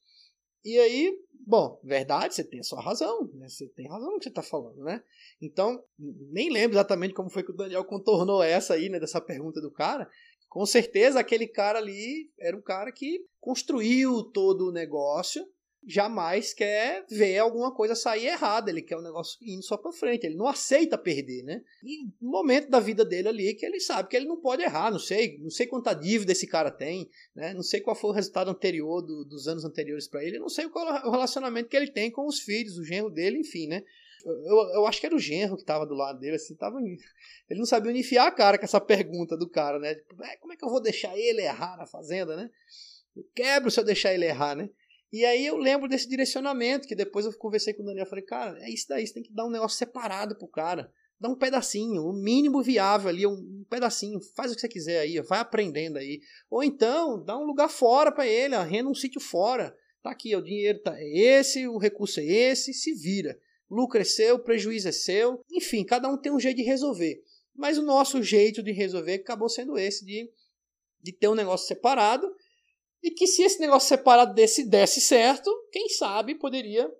E aí, bom, verdade, você tem a sua razão, né? você tem razão no que você está falando, né? Então, nem lembro exatamente como foi que o Daniel contornou essa aí, né, dessa pergunta do cara, com certeza aquele cara ali era um cara que construiu todo o negócio, jamais quer ver alguma coisa sair errada, ele quer o um negócio indo só para frente, ele não aceita perder, né? E no momento da vida dele ali que ele sabe que ele não pode errar, não sei, não sei quanta dívida esse cara tem, né? Não sei qual foi o resultado anterior do, dos anos anteriores para ele, não sei qual o relacionamento que ele tem com os filhos, o genro dele, enfim, né? Eu, eu acho que era o genro que tava do lado dele, assim, tava. *laughs* Ele não sabia unificar a cara com essa pergunta do cara, né? Tipo, é, como é que eu vou deixar ele errar na fazenda, né? Eu quebro se eu deixar ele errar, né? E aí eu lembro desse direcionamento, que depois eu conversei com o Daniel, falei, cara, é isso daí, você tem que dar um negócio separado pro cara. Dá um pedacinho, o mínimo viável ali, um pedacinho, faz o que você quiser aí, vai aprendendo aí. Ou então, dá um lugar fora para ele, arrenda um sítio fora. Tá aqui, o dinheiro tá é esse, o recurso é esse, se vira lucro é seu, prejuízo é seu, enfim, cada um tem um jeito de resolver. Mas o nosso jeito de resolver acabou sendo esse, de, de ter um negócio separado, e que se esse negócio separado desse, desse certo, quem sabe poderia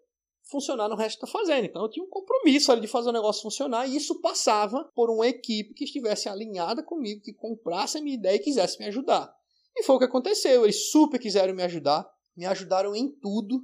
funcionar no resto da fazenda. Então eu tinha um compromisso ali de fazer o negócio funcionar, e isso passava por uma equipe que estivesse alinhada comigo, que comprasse a minha ideia e quisesse me ajudar. E foi o que aconteceu. Eles super quiseram me ajudar, me ajudaram em tudo,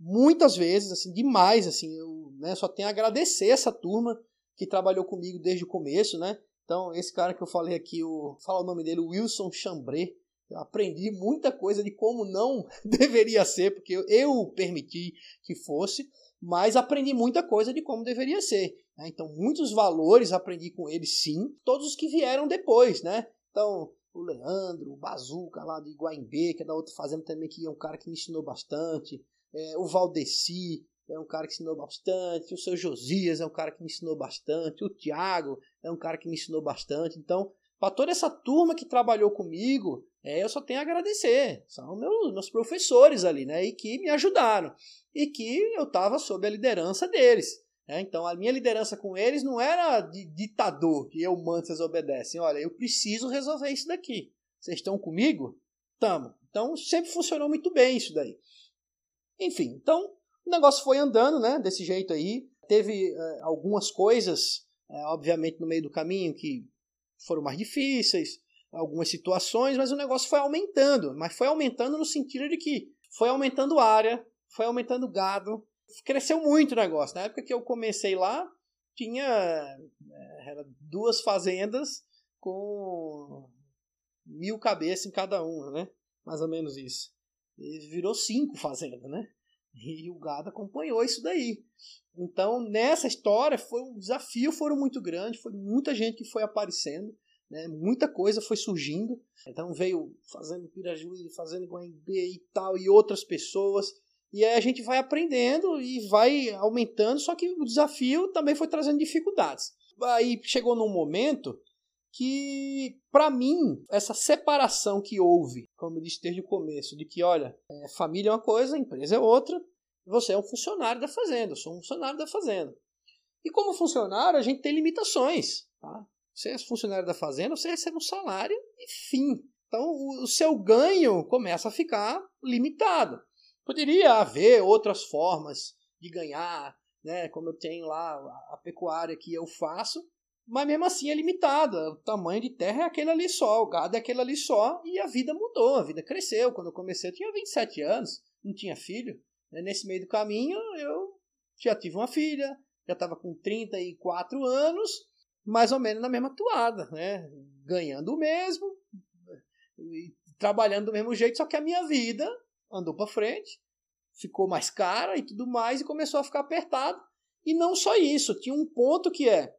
muitas vezes, assim, demais, assim, eu né, só tenho a agradecer essa turma que trabalhou comigo desde o começo, né? Então, esse cara que eu falei aqui, o, fala o nome dele, Wilson Chambré, aprendi muita coisa de como não *laughs* deveria ser, porque eu permiti que fosse, mas aprendi muita coisa de como deveria ser. Né? Então, muitos valores aprendi com ele, sim, todos os que vieram depois, né? Então, o Leandro, o Bazuca lá de Guaimbê, que é da outra fazenda também, que é um cara que me ensinou bastante. É, o Valdeci é um cara que ensinou bastante. O seu Josias é um cara que me ensinou bastante. O Tiago é um cara que me ensinou bastante. Então, para toda essa turma que trabalhou comigo, é, eu só tenho a agradecer. São meus, meus professores ali, né? E que me ajudaram. E que eu estava sob a liderança deles. É, então, a minha liderança com eles não era de ditador, que eu mando, vocês obedecem. Olha, eu preciso resolver isso daqui. Vocês estão comigo? Tamo. Então, sempre funcionou muito bem isso daí. Enfim, então, o negócio foi andando, né, desse jeito aí. Teve é, algumas coisas, é, obviamente, no meio do caminho que foram mais difíceis, algumas situações, mas o negócio foi aumentando. Mas foi aumentando no sentido de que foi aumentando área, foi aumentando gado, cresceu muito o negócio. Na época que eu comecei lá, tinha é, duas fazendas com mil cabeças em cada uma, né? Mais ou menos isso. E virou cinco fazendas, né? E o gado acompanhou isso daí. Então, nessa história, foi um desafio foram muito grande, foi muita gente que foi aparecendo, né? Muita coisa foi surgindo. Então veio fazendo Pirajuí, fazendo Guaimbê e tal, e outras pessoas. E aí a gente vai aprendendo e vai aumentando, só que o desafio também foi trazendo dificuldades. Aí chegou num momento que, para mim, essa separação que houve, como eu disse desde o começo, de que, olha, é, família é uma coisa, empresa é outra, você é um funcionário da fazenda, eu sou um funcionário da fazenda. E como funcionário, a gente tem limitações. Tá? Você é funcionário da fazenda, você recebe um salário e fim. Então, o seu ganho começa a ficar limitado. Poderia haver outras formas de ganhar, né? Como eu tenho lá a pecuária que eu faço, mas mesmo assim é limitada. O tamanho de terra é aquele ali só, o gado é aquele ali só, e a vida mudou, a vida cresceu. Quando eu comecei, eu tinha 27 anos, não tinha filho. Né? Nesse meio do caminho, eu já tive uma filha, já estava com 34 anos, mais ou menos na mesma toada, né? ganhando o mesmo, trabalhando do mesmo jeito, só que a minha vida andou para frente, ficou mais cara e tudo mais, e começou a ficar apertado. E não só isso, tinha um ponto que é,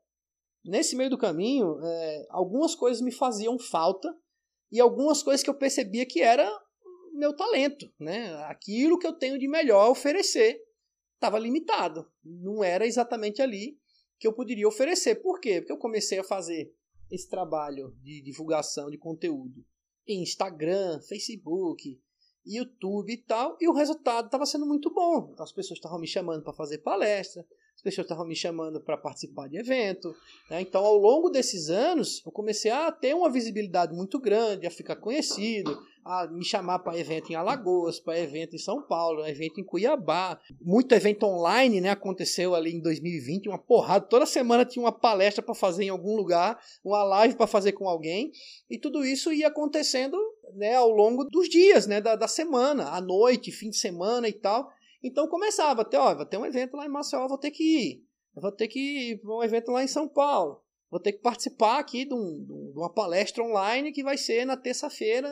nesse meio do caminho, é, algumas coisas me faziam falta e algumas coisas que eu percebia que era meu talento, né? Aquilo que eu tenho de melhor a oferecer estava limitado, não era exatamente ali que eu poderia oferecer. Por quê? Porque eu comecei a fazer esse trabalho de divulgação de conteúdo em Instagram, Facebook, YouTube e tal, e o resultado estava sendo muito bom. As pessoas estavam me chamando para fazer palestra, as pessoas estavam me chamando para participar de evento. Né? Então, ao longo desses anos, eu comecei a ter uma visibilidade muito grande, a ficar conhecido, a me chamar para evento em Alagoas, para evento em São Paulo, evento em Cuiabá. Muito evento online, né? Aconteceu ali em 2020, uma porrada. Toda semana tinha uma palestra para fazer em algum lugar, uma live para fazer com alguém. E tudo isso ia acontecendo né, ao longo dos dias, né? Da, da semana, à noite, fim de semana e tal. Então começava até, ó, vai ter um evento lá em Maceió, vou ter que ir. Eu vou ter que ir para um evento lá em São Paulo. Vou ter que participar aqui de, um, de uma palestra online que vai ser na terça-feira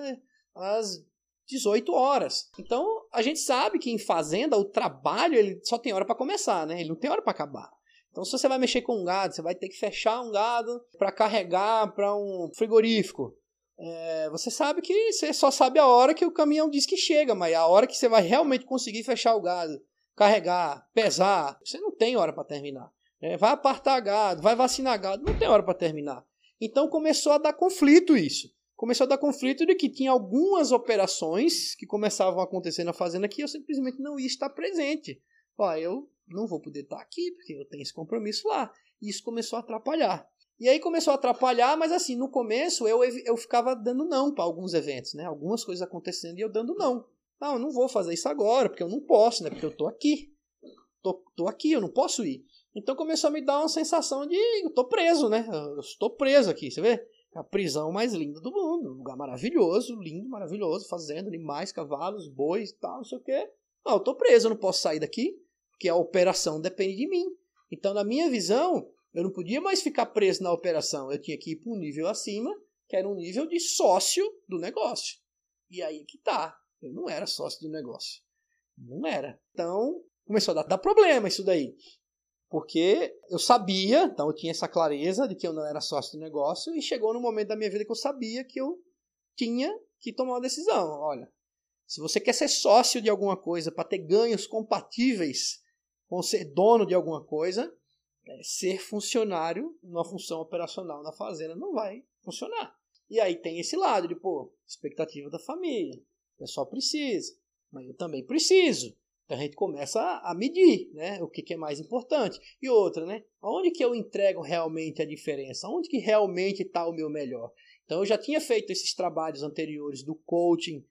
às 18 horas. Então, a gente sabe que em fazenda o trabalho ele só tem hora para começar, né? Ele não tem hora para acabar. Então, se você vai mexer com um gado, você vai ter que fechar um gado para carregar para um frigorífico. É, você sabe que você só sabe a hora que o caminhão diz que chega, mas a hora que você vai realmente conseguir fechar o gado, carregar, pesar, você não tem hora para terminar. É, vai apartar gado, vai vacinar gado, não tem hora para terminar. Então começou a dar conflito isso começou a dar conflito de que tinha algumas operações que começavam a acontecer na fazenda que eu simplesmente não ia estar presente. Ó, eu não vou poder estar aqui porque eu tenho esse compromisso lá. E isso começou a atrapalhar. E aí começou a atrapalhar, mas assim, no começo eu, eu ficava dando não para alguns eventos, né? Algumas coisas acontecendo e eu dando não. Não, eu não vou fazer isso agora, porque eu não posso, né? Porque eu tô aqui. Tô, tô aqui, eu não posso ir. Então começou a me dar uma sensação de eu tô preso, né? Eu estou preso aqui, você vê? a prisão mais linda do mundo. Um lugar maravilhoso, lindo, maravilhoso, fazendo animais, cavalos, bois e tal, não sei o quê. Ah, eu tô preso, eu não posso sair daqui, porque a operação depende de mim. Então, na minha visão, eu não podia mais ficar preso na operação. Eu tinha que ir para um nível acima, que era um nível de sócio do negócio. E aí que tá. Eu não era sócio do negócio. Não era. Então, começou a dar, dar problema isso daí. Porque eu sabia, então eu tinha essa clareza de que eu não era sócio do negócio, e chegou no momento da minha vida que eu sabia que eu tinha que tomar uma decisão. Olha, se você quer ser sócio de alguma coisa para ter ganhos compatíveis com ser dono de alguma coisa, é, ser funcionário numa função operacional na fazenda não vai funcionar. E aí tem esse lado de, pô, expectativa da família. O pessoal precisa, mas eu também preciso. Então a gente começa a medir né, o que, que é mais importante. E outra, né? Onde que eu entrego realmente a diferença? Onde que realmente está o meu melhor? Então eu já tinha feito esses trabalhos anteriores do coaching,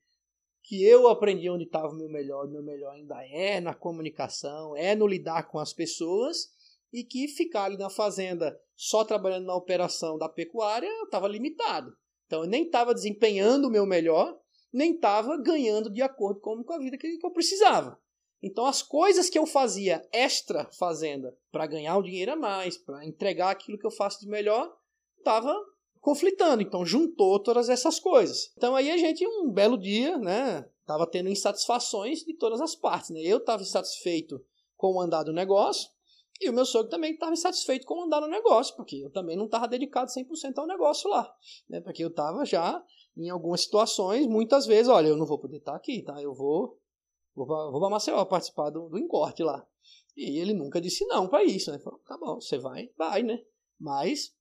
que eu aprendi onde estava o meu melhor. O meu melhor ainda é na comunicação, é no lidar com as pessoas, e que ficar ali na fazenda só trabalhando na operação da pecuária, estava limitado. Então eu nem estava desempenhando o meu melhor, nem estava ganhando de acordo com a vida que eu precisava. Então, as coisas que eu fazia extra fazenda para ganhar o dinheiro a mais, para entregar aquilo que eu faço de melhor, estava conflitando. Então, juntou todas essas coisas. Então, aí a gente, um belo dia, né, estava tendo insatisfações de todas as partes. Né? Eu estava insatisfeito com o andar do negócio, e o meu sogro também estava insatisfeito com andar do negócio, porque eu também não estava dedicado 100% ao negócio lá. Né? Porque eu estava já em algumas situações, muitas vezes, olha, eu não vou poder estar aqui, tá? Eu vou Vou pra, vou pra Maceió participar do, do encorte lá. E ele nunca disse não para isso, né? Falou, tá bom, você vai, vai, né? Mas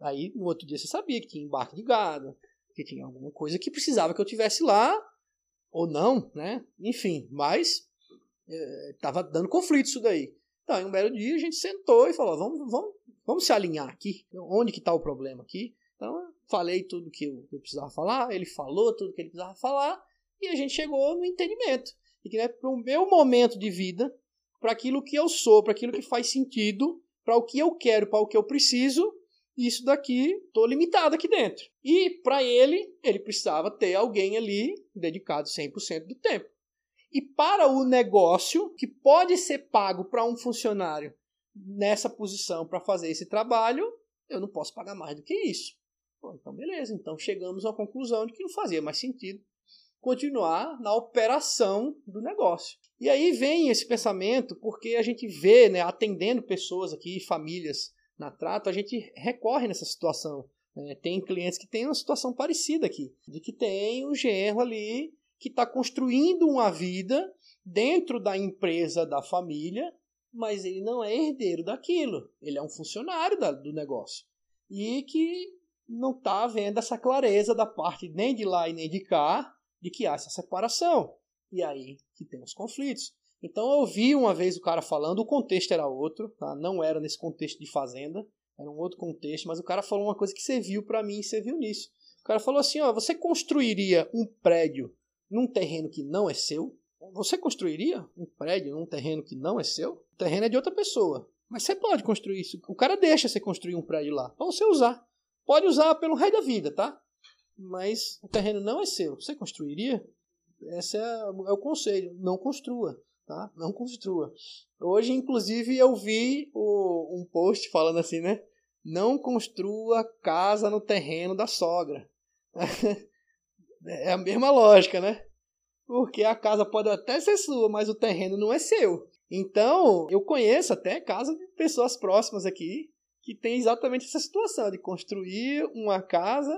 aí no outro dia você sabia que tinha embarque de gado, que tinha alguma coisa que precisava que eu tivesse lá, ou não, né? Enfim, mas é, tava dando conflito isso daí. Então, em um belo dia a gente sentou e falou, vamos, vamos, vamos se alinhar aqui, onde que tá o problema aqui. Então, eu falei tudo que eu, que eu precisava falar, ele falou tudo que ele precisava falar, e a gente chegou no entendimento e que é para o meu momento de vida, para aquilo que eu sou, para aquilo que faz sentido, para o que eu quero, para o que eu preciso, isso daqui estou limitado aqui dentro. E para ele, ele precisava ter alguém ali dedicado 100% do tempo. E para o negócio, que pode ser pago para um funcionário nessa posição para fazer esse trabalho, eu não posso pagar mais do que isso. Então, beleza. Então, chegamos à conclusão de que não fazia mais sentido continuar na operação do negócio. E aí vem esse pensamento, porque a gente vê, né, atendendo pessoas aqui, famílias na trato, a gente recorre nessa situação. Né? Tem clientes que têm uma situação parecida aqui, de que tem um genro ali que está construindo uma vida dentro da empresa da família, mas ele não é herdeiro daquilo. Ele é um funcionário da, do negócio. E que não está vendo essa clareza da parte nem de lá e nem de cá, de que há essa separação. E aí que tem os conflitos. Então eu vi uma vez o cara falando, o contexto era outro, tá? não era nesse contexto de fazenda, era um outro contexto, mas o cara falou uma coisa que serviu para mim e serviu nisso. O cara falou assim: ó, você construiria um prédio num terreno que não é seu? Você construiria um prédio num terreno que não é seu? O terreno é de outra pessoa. Mas você pode construir isso. O cara deixa você construir um prédio lá para você usar. Pode usar pelo rei da vida, tá? mas o terreno não é seu. Você construiria? Esse é, é o conselho. Não construa. Tá? Não construa. Hoje, inclusive, eu vi o, um post falando assim, né? Não construa casa no terreno da sogra. *laughs* é a mesma lógica, né? Porque a casa pode até ser sua, mas o terreno não é seu. Então, eu conheço até casa de pessoas próximas aqui que tem exatamente essa situação de construir uma casa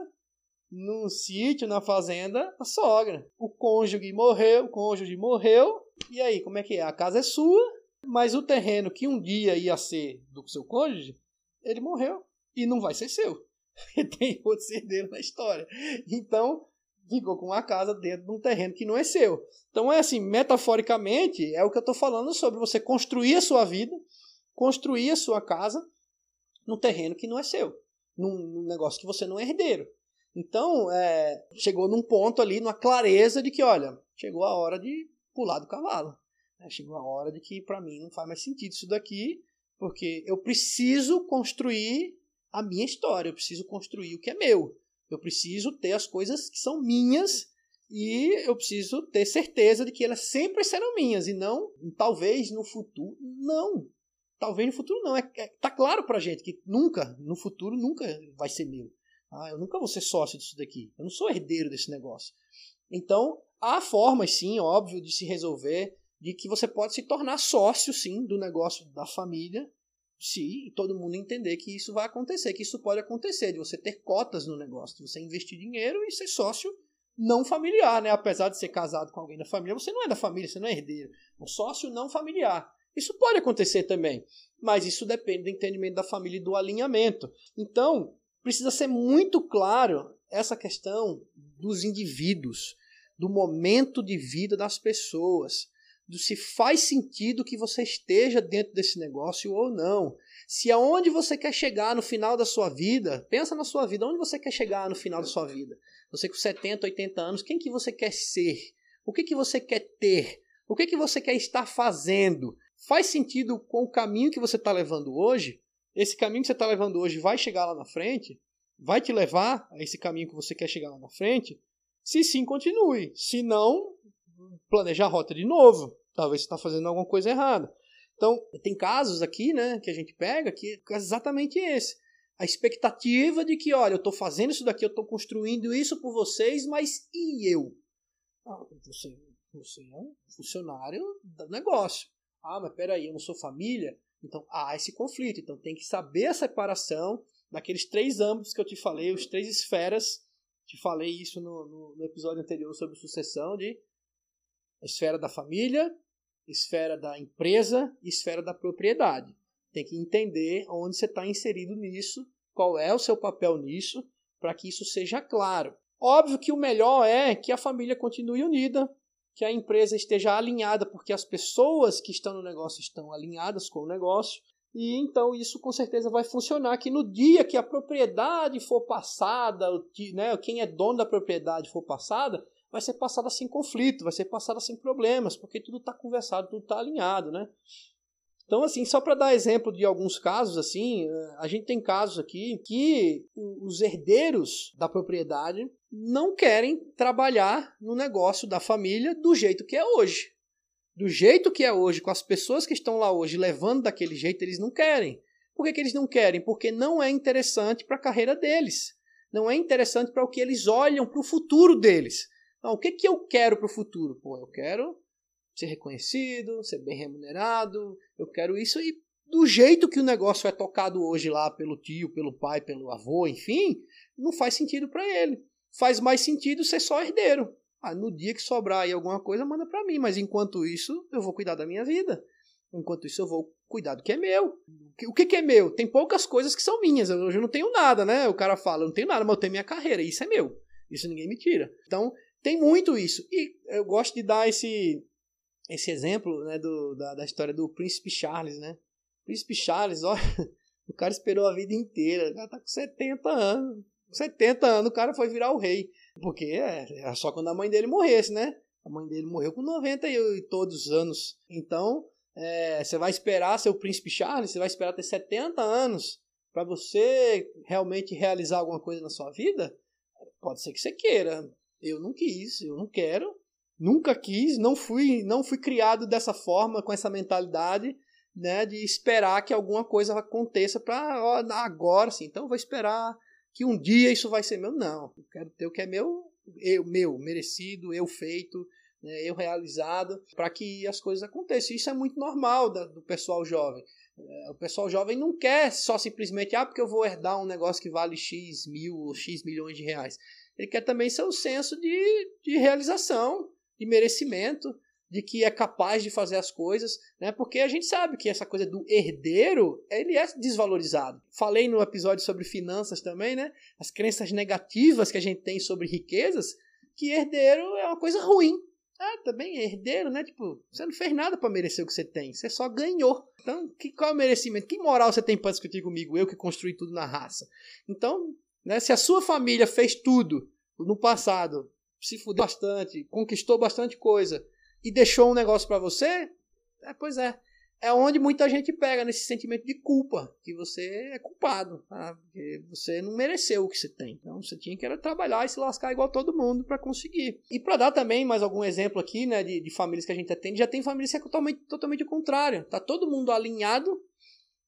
num sítio, na fazenda, a sogra. O cônjuge morreu, o cônjuge morreu, e aí, como é que é? A casa é sua, mas o terreno que um dia ia ser do seu cônjuge, ele morreu e não vai ser seu. *laughs* Tem outro herdeiro na história. Então, ficou com a casa dentro de um terreno que não é seu. Então, é assim, metaforicamente, é o que eu estou falando sobre você construir a sua vida, construir a sua casa num terreno que não é seu, num, num negócio que você não é herdeiro. Então, é, chegou num ponto ali, numa clareza de que, olha, chegou a hora de pular do cavalo. Né? Chegou a hora de que, para mim, não faz mais sentido isso daqui, porque eu preciso construir a minha história, eu preciso construir o que é meu. Eu preciso ter as coisas que são minhas e eu preciso ter certeza de que elas sempre serão minhas e não, talvez no futuro, não. Talvez no futuro não. É, é tá claro pra gente que nunca, no futuro, nunca vai ser meu. Ah, eu nunca vou ser sócio disso daqui. Eu não sou herdeiro desse negócio. Então, há formas, sim, óbvio, de se resolver, de que você pode se tornar sócio, sim, do negócio da família, se todo mundo entender que isso vai acontecer, que isso pode acontecer, de você ter cotas no negócio, você investir dinheiro e ser sócio não familiar, né? Apesar de ser casado com alguém da família, você não é da família, você não é herdeiro. Um sócio não familiar. Isso pode acontecer também, mas isso depende do entendimento da família e do alinhamento. Então, precisa ser muito claro essa questão dos indivíduos, do momento de vida das pessoas, do se faz sentido que você esteja dentro desse negócio ou não. Se aonde você quer chegar no final da sua vida, pensa na sua vida, onde você quer chegar no final da sua vida? Você com 70, 80 anos, quem que você quer ser? O que que você quer ter? O que que você quer estar fazendo? Faz sentido com o caminho que você está levando hoje? Esse caminho que você está levando hoje vai chegar lá na frente? Vai te levar a esse caminho que você quer chegar lá na frente? Se sim, continue. Se não, planejar a rota de novo. Talvez você está fazendo alguma coisa errada. Então, tem casos aqui, né, que a gente pega que é exatamente esse. A expectativa de que, olha, eu estou fazendo isso daqui, eu estou construindo isso por vocês, mas e eu? Ah, você, você é um funcionário do negócio. Ah, mas peraí, eu não sou família? Então há esse conflito. Então tem que saber a separação daqueles três âmbitos que eu te falei, os três esferas. Te falei isso no, no, no episódio anterior sobre sucessão de esfera da família, esfera da empresa e esfera da propriedade. Tem que entender onde você está inserido nisso, qual é o seu papel nisso, para que isso seja claro. Óbvio que o melhor é que a família continue unida, que a empresa esteja alinhada, porque as pessoas que estão no negócio estão alinhadas com o negócio. E então isso com certeza vai funcionar que no dia que a propriedade for passada, né, quem é dono da propriedade for passada, vai ser passada sem conflito, vai ser passada sem problemas, porque tudo está conversado, tudo está alinhado, né? Então, assim, só para dar exemplo de alguns casos, assim, eh, a gente tem casos aqui que os herdeiros da propriedade não querem trabalhar no negócio da família do jeito que é hoje. Do jeito que é hoje, com as pessoas que estão lá hoje levando daquele jeito, eles não querem. Por que, que eles não querem? Porque não é interessante para a carreira deles. Não é interessante para o que eles olham para o futuro deles. O que, que eu quero para o futuro? Pô, eu quero ser reconhecido, ser bem remunerado, eu quero isso e do jeito que o negócio é tocado hoje lá pelo tio, pelo pai, pelo avô, enfim, não faz sentido para ele. Faz mais sentido ser só herdeiro. Ah, no dia que sobrar aí alguma coisa, manda para mim, mas enquanto isso, eu vou cuidar da minha vida. Enquanto isso, eu vou cuidar do que é meu. O que, que é meu? Tem poucas coisas que são minhas. Eu, eu não tenho nada, né? O cara fala, eu não tenho nada, mas eu tenho minha carreira. Isso é meu. Isso ninguém me tira. Então, tem muito isso. E eu gosto de dar esse, esse exemplo né, do, da, da história do Príncipe Charles, né? Príncipe Charles, *laughs* ó, o cara esperou a vida inteira, o cara tá com 70 anos. 70 anos o cara foi virar o rei. Porque é, é só quando a mãe dele morresse, né? A mãe dele morreu com 90 e, e todos os anos. Então, é, você vai esperar ser o príncipe Charles, você vai esperar ter 70 anos para você realmente realizar alguma coisa na sua vida? Pode ser que você queira. Eu não quis, eu não quero. Nunca quis, não fui, não fui criado dessa forma, com essa mentalidade, né, de esperar que alguma coisa aconteça para agora, assim. Então vou esperar que um dia isso vai ser meu. Não, eu quero ter o que é meu, eu, meu, merecido, eu feito, né, eu realizado, para que as coisas aconteçam. Isso é muito normal da, do pessoal jovem. É, o pessoal jovem não quer só simplesmente, ah, porque eu vou herdar um negócio que vale X mil ou X milhões de reais. Ele quer também ser um senso de, de realização, de merecimento, de que é capaz de fazer as coisas, né? Porque a gente sabe que essa coisa do herdeiro, ele é desvalorizado. Falei no episódio sobre finanças também, né? As crenças negativas que a gente tem sobre riquezas, que herdeiro é uma coisa ruim. Ah, também é herdeiro, né? Tipo, você não fez nada para merecer o que você tem, você só ganhou. Então, que, qual é o merecimento? Que moral você tem para discutir comigo? Eu que construí tudo na raça. Então, né, se a sua família fez tudo no passado se fudeu bastante, conquistou bastante coisa e deixou um negócio para você, é, pois é. é onde muita gente pega nesse sentimento de culpa, que você é culpado, tá? porque você não mereceu o que você tem. Então você tinha que era trabalhar e se lascar igual todo mundo para conseguir. E para dar também mais algum exemplo aqui, né, de, de, famílias que a gente atende, já tem famílias que é totalmente, totalmente o contrário. Tá todo mundo alinhado,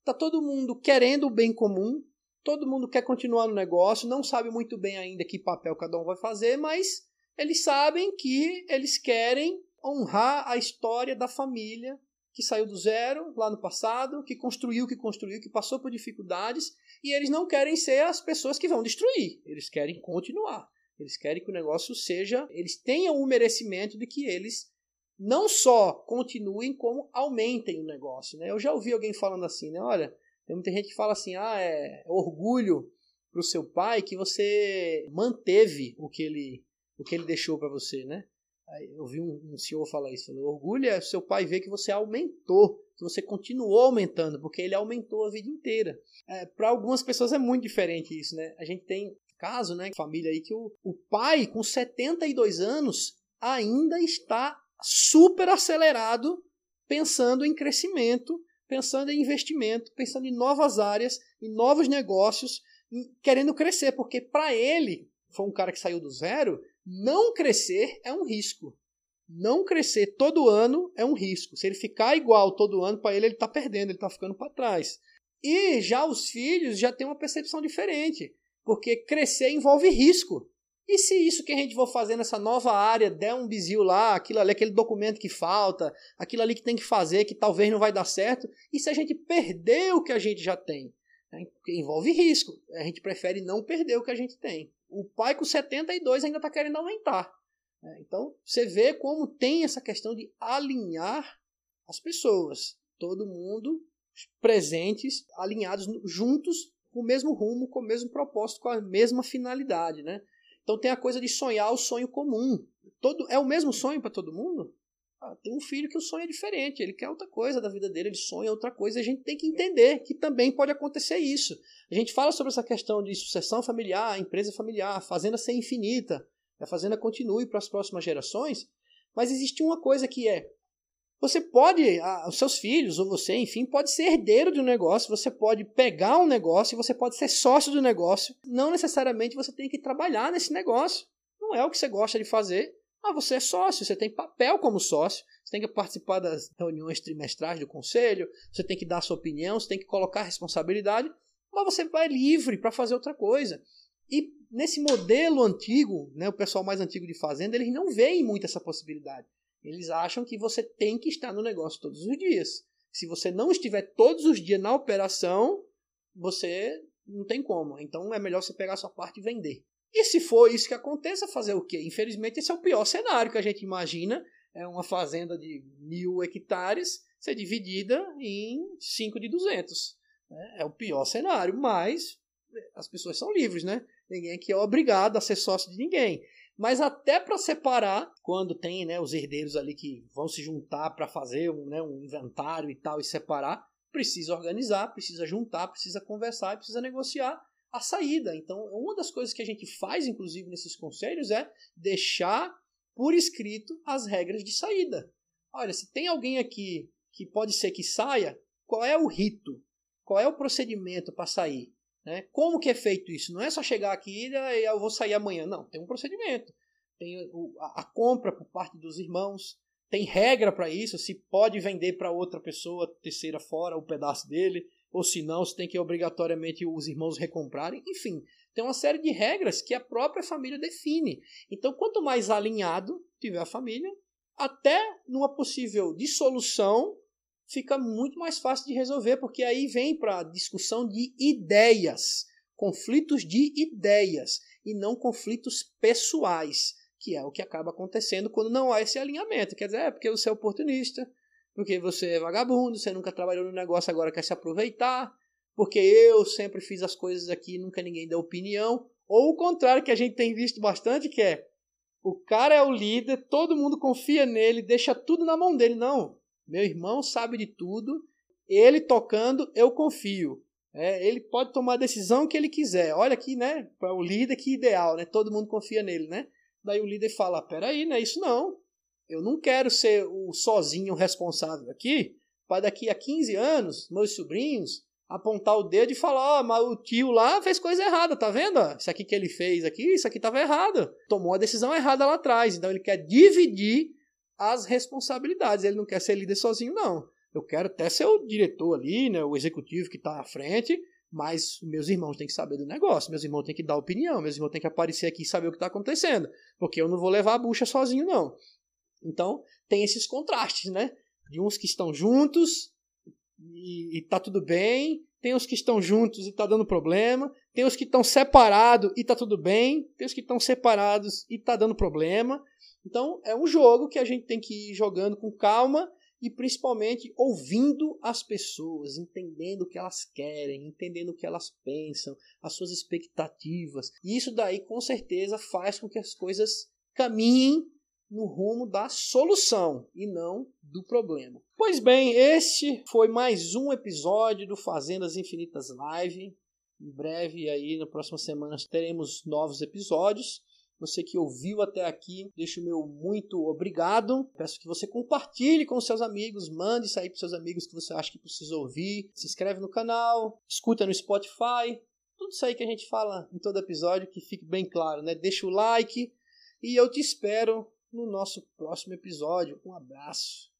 tá todo mundo querendo o bem comum, todo mundo quer continuar no negócio, não sabe muito bem ainda que papel cada um vai fazer, mas eles sabem que eles querem honrar a história da família que saiu do zero lá no passado, que construiu, que construiu, que passou por dificuldades, e eles não querem ser as pessoas que vão destruir. Eles querem continuar. Eles querem que o negócio seja, eles tenham o merecimento de que eles não só continuem, como aumentem o negócio. Né? Eu já ouvi alguém falando assim, né? Olha, tem muita gente que fala assim, ah, é, é orgulho para o seu pai que você manteve o que ele, o que ele deixou para você, né? Eu vi um, um senhor falar isso. Falou, orgulho é seu pai ver que você aumentou, que você continuou aumentando, porque ele aumentou a vida inteira. É, Para algumas pessoas é muito diferente isso, né? A gente tem caso, né, família aí que o, o pai com 72 anos ainda está super acelerado pensando em crescimento, pensando em investimento, pensando em novas áreas, em novos negócios, em, querendo crescer, porque para ele, foi um cara que saiu do zero, não crescer é um risco. Não crescer todo ano é um risco. Se ele ficar igual todo ano, para ele, ele está perdendo, ele está ficando para trás. E já os filhos já têm uma percepção diferente, porque crescer envolve risco. E se isso que a gente for fazer nessa nova área der um bizil lá, aquilo ali, aquele documento que falta, aquilo ali que tem que fazer, que talvez não vai dar certo, e se a gente perder o que a gente já tem? Né? Envolve risco. A gente prefere não perder o que a gente tem. O pai com 72 ainda está querendo aumentar. Né? Então, você vê como tem essa questão de alinhar as pessoas. Todo mundo presentes, alinhados juntos, com o mesmo rumo, com o mesmo propósito, com a mesma finalidade. Né? Então tem a coisa de sonhar o sonho comum. Todo, é o mesmo sonho para todo mundo? Ah, tem um filho que o sonho é diferente, ele quer outra coisa da vida dele, ele sonha outra coisa, e a gente tem que entender que também pode acontecer isso. A gente fala sobre essa questão de sucessão familiar, empresa familiar, fazenda ser infinita, a fazenda continue para as próximas gerações, mas existe uma coisa que é, você pode, os seus filhos, ou você, enfim, pode ser herdeiro de um negócio, você pode pegar um negócio, você pode ser sócio do negócio, não necessariamente você tem que trabalhar nesse negócio. Não é o que você gosta de fazer, ah, você é sócio, você tem papel como sócio, você tem que participar das reuniões trimestrais do conselho, você tem que dar sua opinião, você tem que colocar responsabilidade, mas você vai livre para fazer outra coisa. E nesse modelo antigo, né, o pessoal mais antigo de fazenda, eles não veem muito essa possibilidade. Eles acham que você tem que estar no negócio todos os dias. Se você não estiver todos os dias na operação, você não tem como. Então é melhor você pegar sua parte e vender. E se for isso que aconteça, fazer o quê? Infelizmente, esse é o pior cenário que a gente imagina. É uma fazenda de mil hectares ser dividida em 5 de 200. Né? É o pior cenário, mas as pessoas são livres, né? Ninguém aqui é obrigado a ser sócio de ninguém. Mas até para separar, quando tem né, os herdeiros ali que vão se juntar para fazer um, né, um inventário e tal e separar, precisa organizar, precisa juntar, precisa conversar, precisa negociar a saída. Então, uma das coisas que a gente faz, inclusive, nesses conselhos é deixar por escrito as regras de saída. Olha, se tem alguém aqui que pode ser que saia, qual é o rito? Qual é o procedimento para sair? Né? Como que é feito isso? Não é só chegar aqui e eu vou sair amanhã. Não, tem um procedimento. Tem a compra por parte dos irmãos, tem regra para isso, se pode vender para outra pessoa terceira fora o pedaço dele, ou se não, se tem que obrigatoriamente os irmãos recomprarem. Enfim, tem uma série de regras que a própria família define. Então, quanto mais alinhado tiver a família, até numa possível dissolução, fica muito mais fácil de resolver, porque aí vem para a discussão de ideias, conflitos de ideias e não conflitos pessoais, que é o que acaba acontecendo quando não há esse alinhamento. Quer dizer, é porque você é oportunista, porque você é vagabundo, você nunca trabalhou no negócio, agora quer se aproveitar, porque eu sempre fiz as coisas aqui, nunca ninguém deu opinião, ou o contrário que a gente tem visto bastante, que é o cara é o líder, todo mundo confia nele, deixa tudo na mão dele. Não, meu irmão sabe de tudo, ele tocando, eu confio. É, ele pode tomar a decisão que ele quiser. Olha aqui, né? Para o líder que ideal, né? Todo mundo confia nele, né? Daí o líder fala: peraí, não é isso não. Eu não quero ser o sozinho responsável aqui, para daqui a 15 anos, meus sobrinhos, apontar o dedo e falar, ó, oh, mas o tio lá fez coisa errada, tá vendo? Isso aqui que ele fez aqui, isso aqui estava errado. Tomou a decisão errada lá atrás. Então ele quer dividir as responsabilidades. Ele não quer ser líder sozinho, não. Eu quero até ser o diretor ali, né, o executivo que está à frente, mas meus irmãos têm que saber do negócio, meus irmãos têm que dar opinião, meus irmãos têm que aparecer aqui e saber o que está acontecendo, porque eu não vou levar a bucha sozinho, não. Então, tem esses contrastes, né? De uns que estão juntos e, e tá tudo bem, tem os que estão juntos e tá dando problema, tem os que estão separados e tá tudo bem, tem os que estão separados e tá dando problema. Então, é um jogo que a gente tem que ir jogando com calma e principalmente ouvindo as pessoas, entendendo o que elas querem, entendendo o que elas pensam, as suas expectativas. E isso daí com certeza faz com que as coisas caminhem no rumo da solução e não do problema. Pois bem, este foi mais um episódio do Fazendas Infinitas Live. Em breve aí, na próxima semana, teremos novos episódios. Você que ouviu até aqui, deixo o meu muito obrigado. Peço que você compartilhe com seus amigos, mande isso aí para seus amigos que você acha que precisa ouvir. Se inscreve no canal, escuta no Spotify. Tudo isso aí que a gente fala em todo episódio, que fique bem claro, né? Deixa o like e eu te espero no nosso próximo episódio. Um abraço.